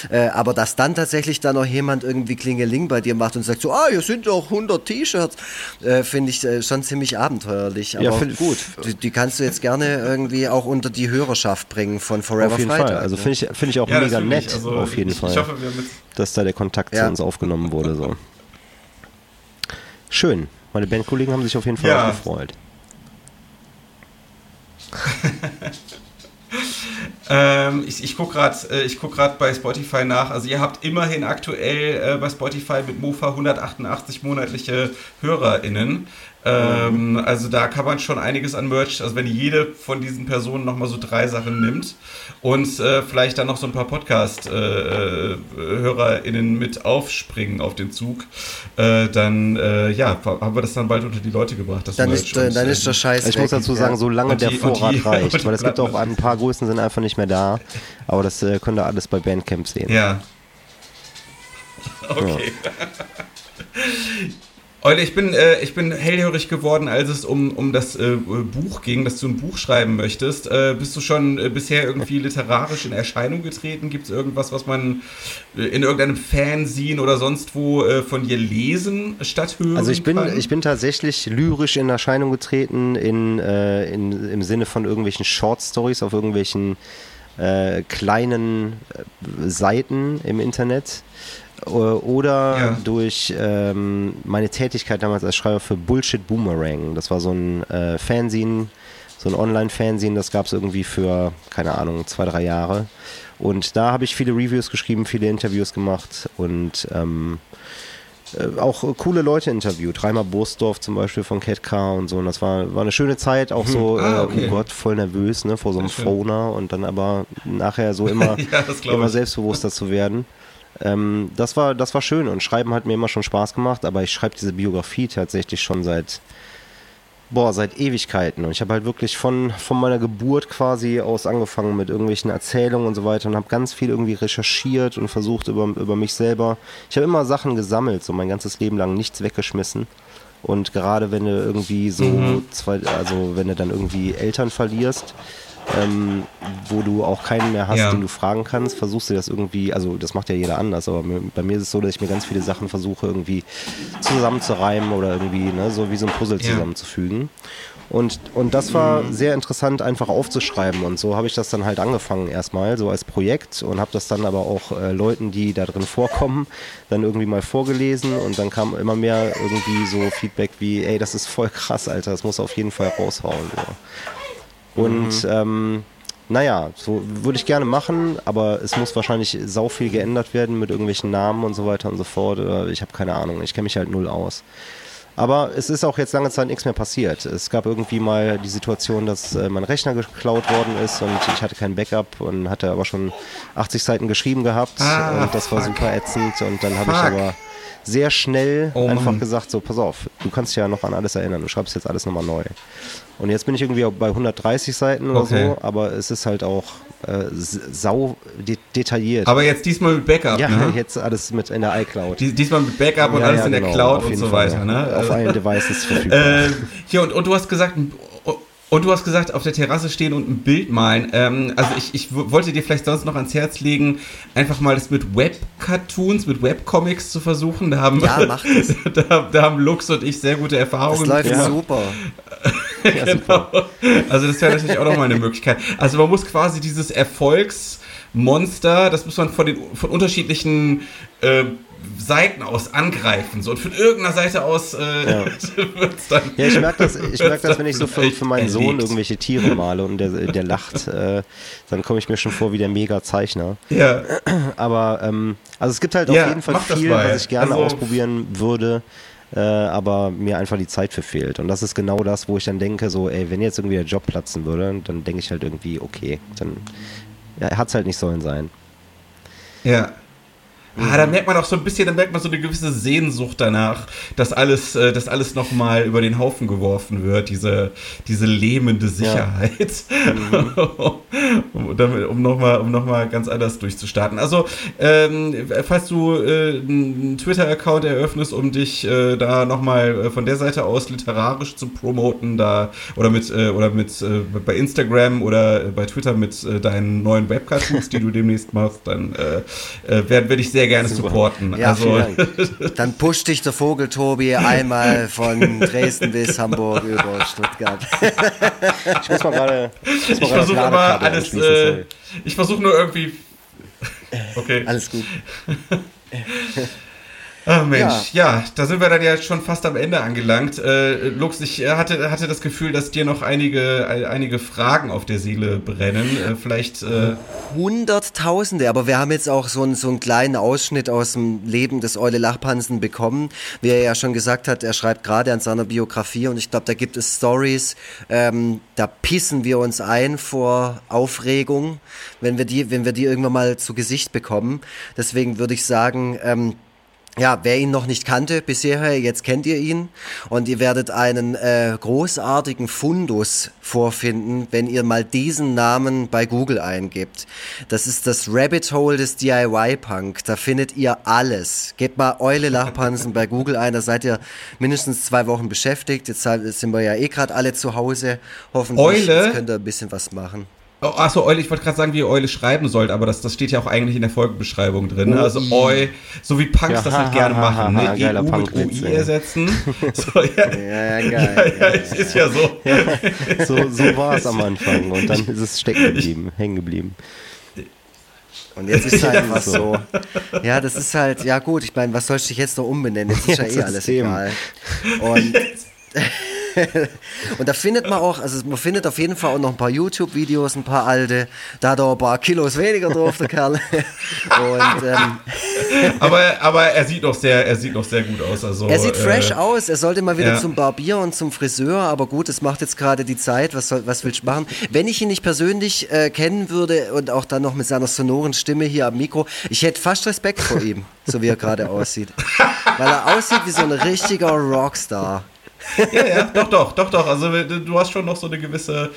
Äh, aber dass dann tatsächlich dann noch jemand irgendwie Klingeling bei dir macht und sagt so, ah, hier sind doch 100 T-Shirts, äh, finde ich äh, schon ziemlich abenteuerlich. Aber Ja, gut, die, die kannst du jetzt gerne irgendwie auch unter die Hörerschaft bringen von Forever Auf jeden Freitag. Fall. Also ne? finde ich, find ich auch Ja, mega nett, Also, auf jeden ich, Fall, Ich hoffe, wir haben jetzt dass da der Kontakt Ja. zu uns aufgenommen wurde. So. Schön. Meine Bandkollegen haben sich auf jeden Fall Ja. auch gefreut. [laughs] Ähm, ich ich gucke gerade äh, ich guck grad bei Spotify nach. Also ihr habt immerhin aktuell äh, bei Spotify mit Mofa 188 monatliche HörerInnen. Ähm, also da kann man schon einiges an Merch, also wenn jede von diesen Personen nochmal so drei Sachen nimmt und äh, vielleicht dann noch so ein paar Podcast-HörerInnen mit aufspringen auf den Zug, äh, dann äh, ja, haben wir das dann bald unter die Leute gebracht. Das dann Merch. ist, äh, Und, dann äh, ist der Scheiß Ich muss dazu Ja. sagen, solange der die- und Vorrat die- reicht, [laughs] weil es gibt auch ein paar Größen sind einfach nicht mehr da, aber das äh, könnt ihr alles bei Bandcamp sehen. Ja. [laughs] Okay. Eule, ich bin, äh, ich bin hellhörig geworden, als es um, um das äh, Buch ging, dass du ein Buch schreiben möchtest. Äh, bist du schon äh, bisher irgendwie literarisch in Erscheinung getreten? Gibt es irgendwas, was man äh, in irgendeinem Fanzine oder sonst wo äh, von dir lesen statt hören Also ich bin, kann? ich bin tatsächlich lyrisch in Erscheinung getreten in, in, im Sinne von irgendwelchen Short Stories auf irgendwelchen kleinen Seiten im Internet oder Ja. durch ähm, meine Tätigkeit damals als Schreiber für Bullshit Boomerang. Das war so ein äh, Fanzine, so ein Online-Fanzine, das gab es irgendwie für, keine Ahnung, zwei, drei Jahre. Und da habe ich viele Reviews geschrieben, viele Interviews gemacht und ähm, äh, auch äh, coole Leute interviewt. Reimer Bursdorf zum Beispiel von Cat Car und so. Und das war, war eine schöne Zeit, auch so, Ah, äh, okay. oh Gott, voll nervös, ne, vor so einem. Phoner und dann aber nachher so immer, [laughs] Ja, immer selbstbewusster zu werden. Ähm, das, war, das war schön und Schreiben hat mir immer schon Spaß gemacht, aber ich schreibe diese Biografie tatsächlich schon seit, boah, seit Ewigkeiten. Und ich habe halt wirklich von, von meiner Geburt quasi aus angefangen mit irgendwelchen Erzählungen und so weiter und habe ganz viel irgendwie recherchiert und versucht über, über mich selber. Ich habe immer Sachen gesammelt, so mein ganzes Leben lang, nichts weggeschmissen. Und gerade wenn du irgendwie so zwei, also wenn du dann irgendwie Eltern verlierst, ähm, wo du auch keinen mehr hast, Ja. den du fragen kannst, versuchst du das irgendwie, also das macht ja jeder anders, aber bei mir ist es so, dass ich mir ganz viele Sachen versuche irgendwie zusammenzureimen oder irgendwie, ne, so wie so ein Puzzle Ja. zusammenzufügen. Und, und das war sehr interessant, einfach aufzuschreiben. Und so habe ich das dann halt angefangen erstmal, so als Projekt und habe das dann aber auch äh, Leuten, die da drin vorkommen, dann irgendwie mal vorgelesen. Und dann kam immer mehr irgendwie so Feedback wie, ey, das ist voll krass, Alter, das muss auf jeden Fall raushauen. So. Und ähm, naja, so würde ich gerne machen, aber es muss wahrscheinlich sau viel geändert werden mit irgendwelchen Namen und so weiter und so fort. Oder ich habe keine Ahnung, ich kenne mich halt null aus. Aber es ist auch jetzt lange Zeit nichts mehr passiert. Es gab irgendwie mal die Situation, dass äh, mein Rechner geklaut worden ist und ich hatte kein Backup und hatte aber schon 80 Seiten geschrieben gehabt Ah, und das war fuck. super ätzend und dann habe ich aber sehr schnell Oh, einfach Mann. gesagt, so pass auf, du kannst dich ja noch an alles erinnern, du schreibst jetzt alles nochmal neu. Und jetzt bin ich irgendwie bei 130 Seiten oder Okay. so, aber es ist halt auch äh, sau de detailliert. Aber jetzt diesmal mit Backup, ja, ne? [laughs] jetzt alles mit in der iCloud. Dies- Diesmal mit Backup und Ja, alles ja, in der genau, Cloud und so Fall. weiter, ne? Auf allen Devices verfügbar. Äh, hier, und, und du hast gesagt, und du hast gesagt, auf der Terrasse stehen und ein Bild malen. Ähm, also ich, ich wollte dir vielleicht sonst noch ans Herz legen, einfach mal das mit Web-Cartoons, mit Webcomics zu versuchen. Da haben, Ja, [laughs] mach das. da, da haben Lux und ich sehr gute Das Erfahrungen läuft gemacht. super. [laughs] Ja, super. Also das wäre natürlich auch nochmal eine Möglichkeit. Also man muss quasi dieses Erfolgsmonster, das muss man von den von unterschiedlichen äh, Seiten aus angreifen. So und von irgendeiner Seite aus äh, Ja. [laughs] wird's dann. Ja, ich merke das, ich [laughs] merk das, wenn ich so für, für meinen Sohn Erlegt. irgendwelche Tiere [laughs] male und der, der lacht, äh, dann komme ich mir schon vor wie der Mega-Zeichner. Ja, [clears throat] Aber ähm, also es gibt halt Ja, auf jeden Fall viel, was ich gerne Also- ausprobieren würde, äh, aber mir einfach die Zeit für fehlt. Und das ist genau das, wo ich dann denke, so, ey, wenn jetzt irgendwie der Job platzen würde, dann denke ich halt irgendwie, okay, dann ja, hat es halt nicht sollen sein. ja. Ah, da merkt man auch so ein bisschen, da merkt man so eine gewisse Sehnsucht danach, dass alles, äh, dass alles nochmal über den Haufen geworfen wird, diese, diese lähmende Sicherheit. [laughs] um, damit, um nochmal um noch mal ganz anders durchzustarten. Also, ähm, falls du äh, einen Twitter-Account eröffnest, um dich äh, da nochmal äh, von der Seite aus literarisch zu promoten, da oder mit äh, oder mit äh, bei Instagram oder bei Twitter mit äh, deinen neuen Webcartoons, die du demnächst machst, dann werde werd ich sehr gerne Super. supporten. Ja, also. [laughs] Dann pusht dich der Vogel, Tobi, einmal von [laughs] Dresden bis Hamburg über Stuttgart. Ich muss mal gerade. ich gerade versuche immer alles. Äh, ich versuche nur irgendwie. Okay. Alles gut. [laughs] Ah, Mensch, ja. da sind wir dann ja schon fast am Ende angelangt. Äh, Lux, ich äh, hatte, hatte das Gefühl, dass dir noch einige, einige Fragen auf der Seele brennen. Äh, vielleicht. Äh, Hunderttausende, aber wir haben jetzt auch so einen, so einen kleinen Ausschnitt aus dem Leben des Eule Lachpansen bekommen. Wie er ja schon gesagt hat, er schreibt gerade an seiner Biografie und ich glaube, da gibt es Stories, ähm, da pissen wir uns ein vor Aufregung, wenn wir die, wenn wir die irgendwann mal zu Gesicht bekommen. Deswegen würde ich sagen, ähm, ja, wer ihn noch nicht kannte bisher, jetzt kennt ihr ihn und ihr werdet einen äh, großartigen Fundus vorfinden, wenn ihr mal diesen Namen bei Google eingibt. Das ist das Rabbit Hole des DIY-Punk. Da findet ihr alles. Gebt mal Eule Lachpansen bei Google ein, da seid ihr mindestens zwei Wochen beschäftigt. Jetzt sind wir ja eh gerade alle zu Hause. Hoffentlich Eule? Jetzt könnt ihr ein bisschen was machen. Oh, achso, Eule, ich wollte gerade sagen, wie ihr Eule schreiben sollt, aber das, das steht ja auch eigentlich in der Folgenbeschreibung drin. Ne? Also Eu, so wie Punks Ja, das halt ha, gerne ha, machen. ha, ha, Ne? geiler EU mit Punkwitz, UI ersetzen. [laughs] So, ja, Ja, ja, geil. ja, es ist ja so. So, so war es am Anfang und dann ist es stecken geblieben, hängen geblieben. Und jetzt ist [laughs] halt Ja, was so. Ja, das ist halt, ja gut, ich meine, was sollst du dich jetzt noch umbenennen? Jetzt ist ja, [laughs] Ja, eh alles egal. Und, [laughs] und da findet man auch, also man findet auf jeden Fall auch noch ein paar YouTube-Videos, ein paar alte. Da hat er ein paar Kilos weniger drauf, der Kerl. [laughs] Und ähm, Aber, aber er sieht noch sehr, er sieht noch sehr gut aus. Also, er sieht fresh äh, aus, er sollte mal wieder ja. zum Barbier und zum Friseur, aber gut, das macht jetzt gerade die Zeit, was, soll, was willst du machen? Wenn ich ihn nicht persönlich äh, kennen würde und auch dann noch mit seiner sonoren Stimme hier am Mikro, ich hätte fast Respekt vor ihm, so wie er gerade aussieht. Weil er aussieht wie so ein richtiger Rockstar. [laughs] Ja, ja, doch, doch, doch, doch. Also du hast schon noch so eine gewisse,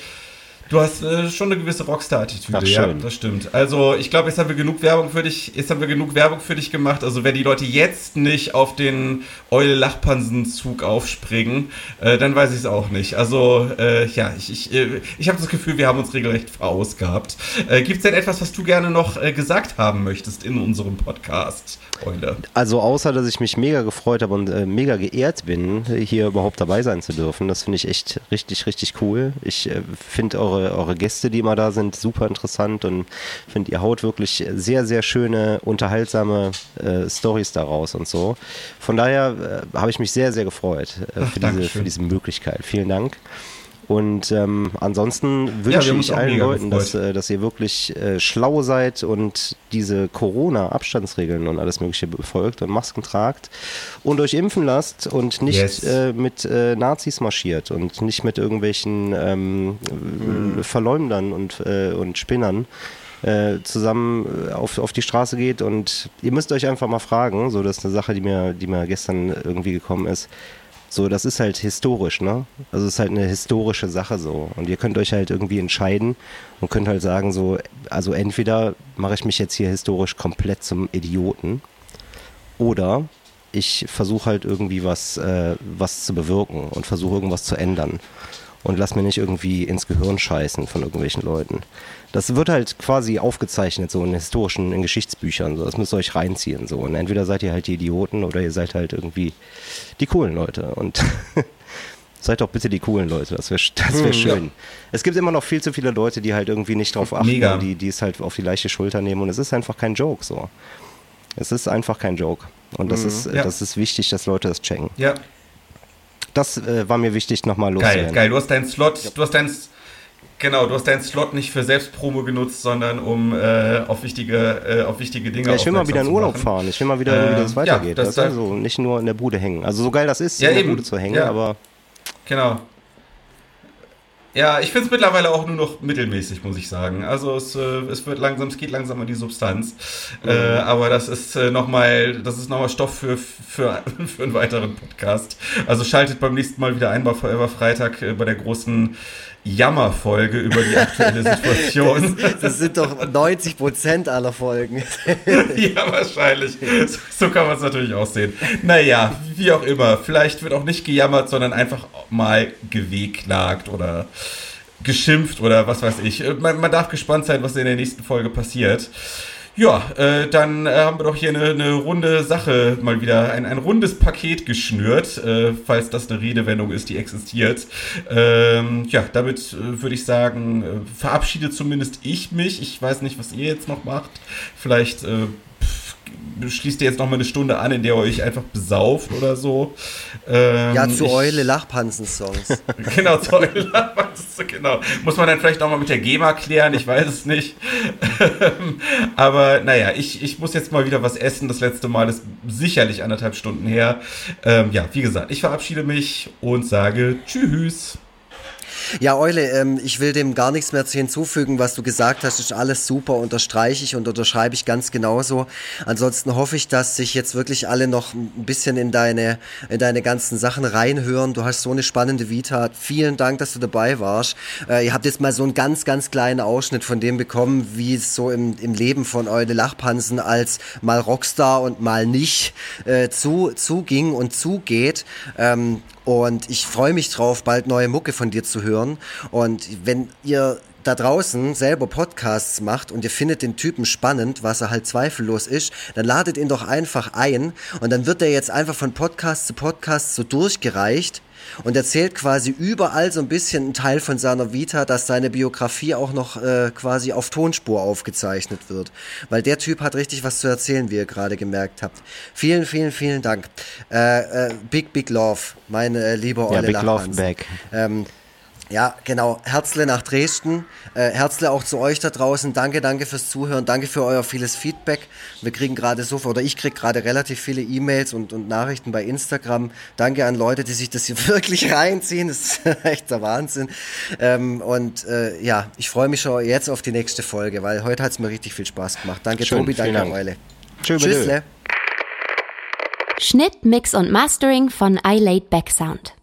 Du hast äh, schon eine gewisse Rockstar-Attitüde, ja, das stimmt. Also ich glaube, jetzt haben wir genug Werbung für dich, jetzt haben wir genug Werbung für dich gemacht. Also wenn die Leute jetzt nicht auf den Eule Lachpansen-Zug aufspringen, äh, dann weiß ich es auch nicht. Also äh, ja, ich, ich, äh, ich habe das Gefühl, wir haben uns regelrecht verausgabt. Äh, Gibt es denn etwas, was du gerne noch äh, gesagt haben möchtest in unserem Podcast, Eule? Also außer, dass ich mich mega gefreut habe und äh, mega geehrt bin, hier überhaupt dabei sein zu dürfen. Das finde ich echt richtig, richtig cool. Ich äh, finde eure eure, Gäste, die immer da sind, super interessant und finde, ihr haut wirklich sehr, sehr schöne, unterhaltsame äh, Stories daraus und so. Von daher äh, habe ich mich sehr, sehr gefreut äh, Ach, für, diese, für diese Möglichkeit. Vielen Dank. Und ähm, ansonsten wünsche ja, ich allen Leuten, dass, äh, dass ihr wirklich äh, schlau seid und diese Corona-Abstandsregeln und alles Mögliche befolgt und Masken tragt und euch impfen lasst und nicht yes. äh, mit äh, Nazis marschiert und nicht mit irgendwelchen ähm, mhm. Verleumdern und, äh, und Spinnern äh, zusammen auf, auf die Straße geht und ihr müsst euch einfach mal fragen, so das ist eine Sache, die mir, die mir gestern irgendwie gekommen ist so, das ist halt historisch, ne? Also es ist halt eine historische Sache so. Und ihr könnt euch halt irgendwie entscheiden und könnt halt sagen, so, also entweder mache ich mich jetzt hier historisch komplett zum Idioten oder ich versuche halt irgendwie was, äh, was zu bewirken und versuche irgendwas zu ändern. Und lass mir nicht irgendwie ins Gehirn scheißen von irgendwelchen Leuten. Das wird halt quasi aufgezeichnet, so in historischen, in Geschichtsbüchern. So. Das müsst ihr euch reinziehen. So. Und entweder seid ihr halt die Idioten oder ihr seid halt irgendwie die coolen Leute. Und [laughs] seid doch bitte die coolen Leute. Das wäre das wär hm, schön. Ja. Es gibt immer noch viel zu viele Leute, die halt irgendwie nicht drauf achten, Mega. die, die es halt auf die leichte Schulter nehmen. Und es ist einfach kein Joke so. Es ist einfach kein Joke. Und das, mhm, ist, ja. das ist wichtig, dass Leute das checken. Ja. Das äh, war mir wichtig, nochmal loszuwerden. Geil, geil. Du hast deinen Slot, ja. du hast deinen Genau, du hast deinen Slot nicht für Selbstpromo genutzt, sondern um äh, auf, wichtige, äh, auf wichtige Dinge Ja, ich will mal wieder in Urlaub fahren. Ich will mal wieder, wie das weitergeht. Ja, das das also nicht nur in der Bude hängen. Also so geil das ist, ja, in der Bude zu hängen, aber... Genau. Ja, ich finde es mittlerweile auch nur noch mittelmäßig, muss ich sagen. Also es, äh, es wird langsam, es geht langsam an die Substanz. Mhm. Äh, aber das ist äh, nochmal, das ist nochmal Stoff für, für, [laughs] für einen weiteren Podcast. Also schaltet beim nächsten Mal wieder ein bei Forever Freitag äh, bei der großen Jammerfolge über die aktuelle [laughs] Situation. Das, das, sind doch 90 Prozent aller Folgen. [laughs] ja, wahrscheinlich. So, so kann man es natürlich auch sehen. Naja, wie auch immer. Vielleicht wird auch nicht gejammert, sondern einfach mal gewehklagt oder geschimpft oder was weiß ich. Man, man darf gespannt sein, was in der nächsten Folge passiert. Ja, äh, dann äh, haben wir doch hier eine, eine runde Sache mal wieder, ein, ein rundes Paket geschnürt, äh, falls das eine Redewendung ist, die existiert. Ähm, ja, damit äh, würde ich sagen, äh, verabschiede zumindest ich mich. Ich weiß nicht, was ihr jetzt noch macht. Vielleicht äh, schließt ihr jetzt noch mal eine Stunde an, in der ihr euch einfach besauft oder so. Ähm, ja, zu ich, Eule Lachpansen-Songs. [laughs] genau, zu Eule Lachpansen, genau. Muss man dann vielleicht noch mal mit der GEMA klären, ich weiß es nicht. [laughs] Aber naja, ich, ich muss jetzt mal wieder was essen. Das letzte Mal ist sicherlich anderthalb Stunden her. Ähm, ja, wie gesagt, ich verabschiede mich und sage Tschüss. Ja, Eule, ähm, ich will dem gar nichts mehr zu hinzufügen, was du gesagt hast. Ist alles super, unterstreiche ich und unterschreibe ich ganz genauso. Ansonsten hoffe ich, dass sich jetzt wirklich alle noch ein bisschen in deine, in deine ganzen Sachen reinhören. Du hast so eine spannende Vita. Vielen Dank, dass du dabei warst. Äh, ihr habt jetzt mal so einen ganz, ganz kleinen Ausschnitt von dem bekommen, wie es so im, im Leben von Eule Lachpansen als mal Rockstar und mal nicht äh, zu, zuging und zugeht. Ähm, und ich freue mich drauf, bald neue Mucke von dir zu hören. Und wenn ihr da draußen selber Podcasts macht und ihr findet den Typen spannend, was er halt zweifellos ist, dann ladet ihn doch einfach ein und dann wird er jetzt einfach von Podcast zu Podcast so durchgereicht und erzählt quasi überall so ein bisschen einen Teil von seiner Vita, dass seine Biografie auch noch äh, quasi auf Tonspur aufgezeichnet wird. Weil der Typ hat richtig was zu erzählen, wie ihr gerade gemerkt habt. Vielen, vielen, vielen Dank. Äh, äh, big, big love, meine äh, liebe Olle ja, Big Love back. Ähm, ja, genau. Herzle nach Dresden. Äh, Herzle auch zu euch da draußen. Danke, danke fürs Zuhören. Danke für euer vieles Feedback. Wir kriegen gerade so, oder ich kriege gerade relativ viele E-Mails und, und Nachrichten bei Instagram. Danke an Leute, die sich das hier [laughs] wirklich reinziehen. Das ist [laughs] echt der Wahnsinn. Ähm, und äh, ja, ich freue mich schon jetzt auf die nächste Folge, weil heute hat es mir richtig viel Spaß gemacht. Danke, Schön, Tobi. Danke, Dank. Eule. Tschüss. Schnitt, Mix und Mastering von iLaid Back Sound.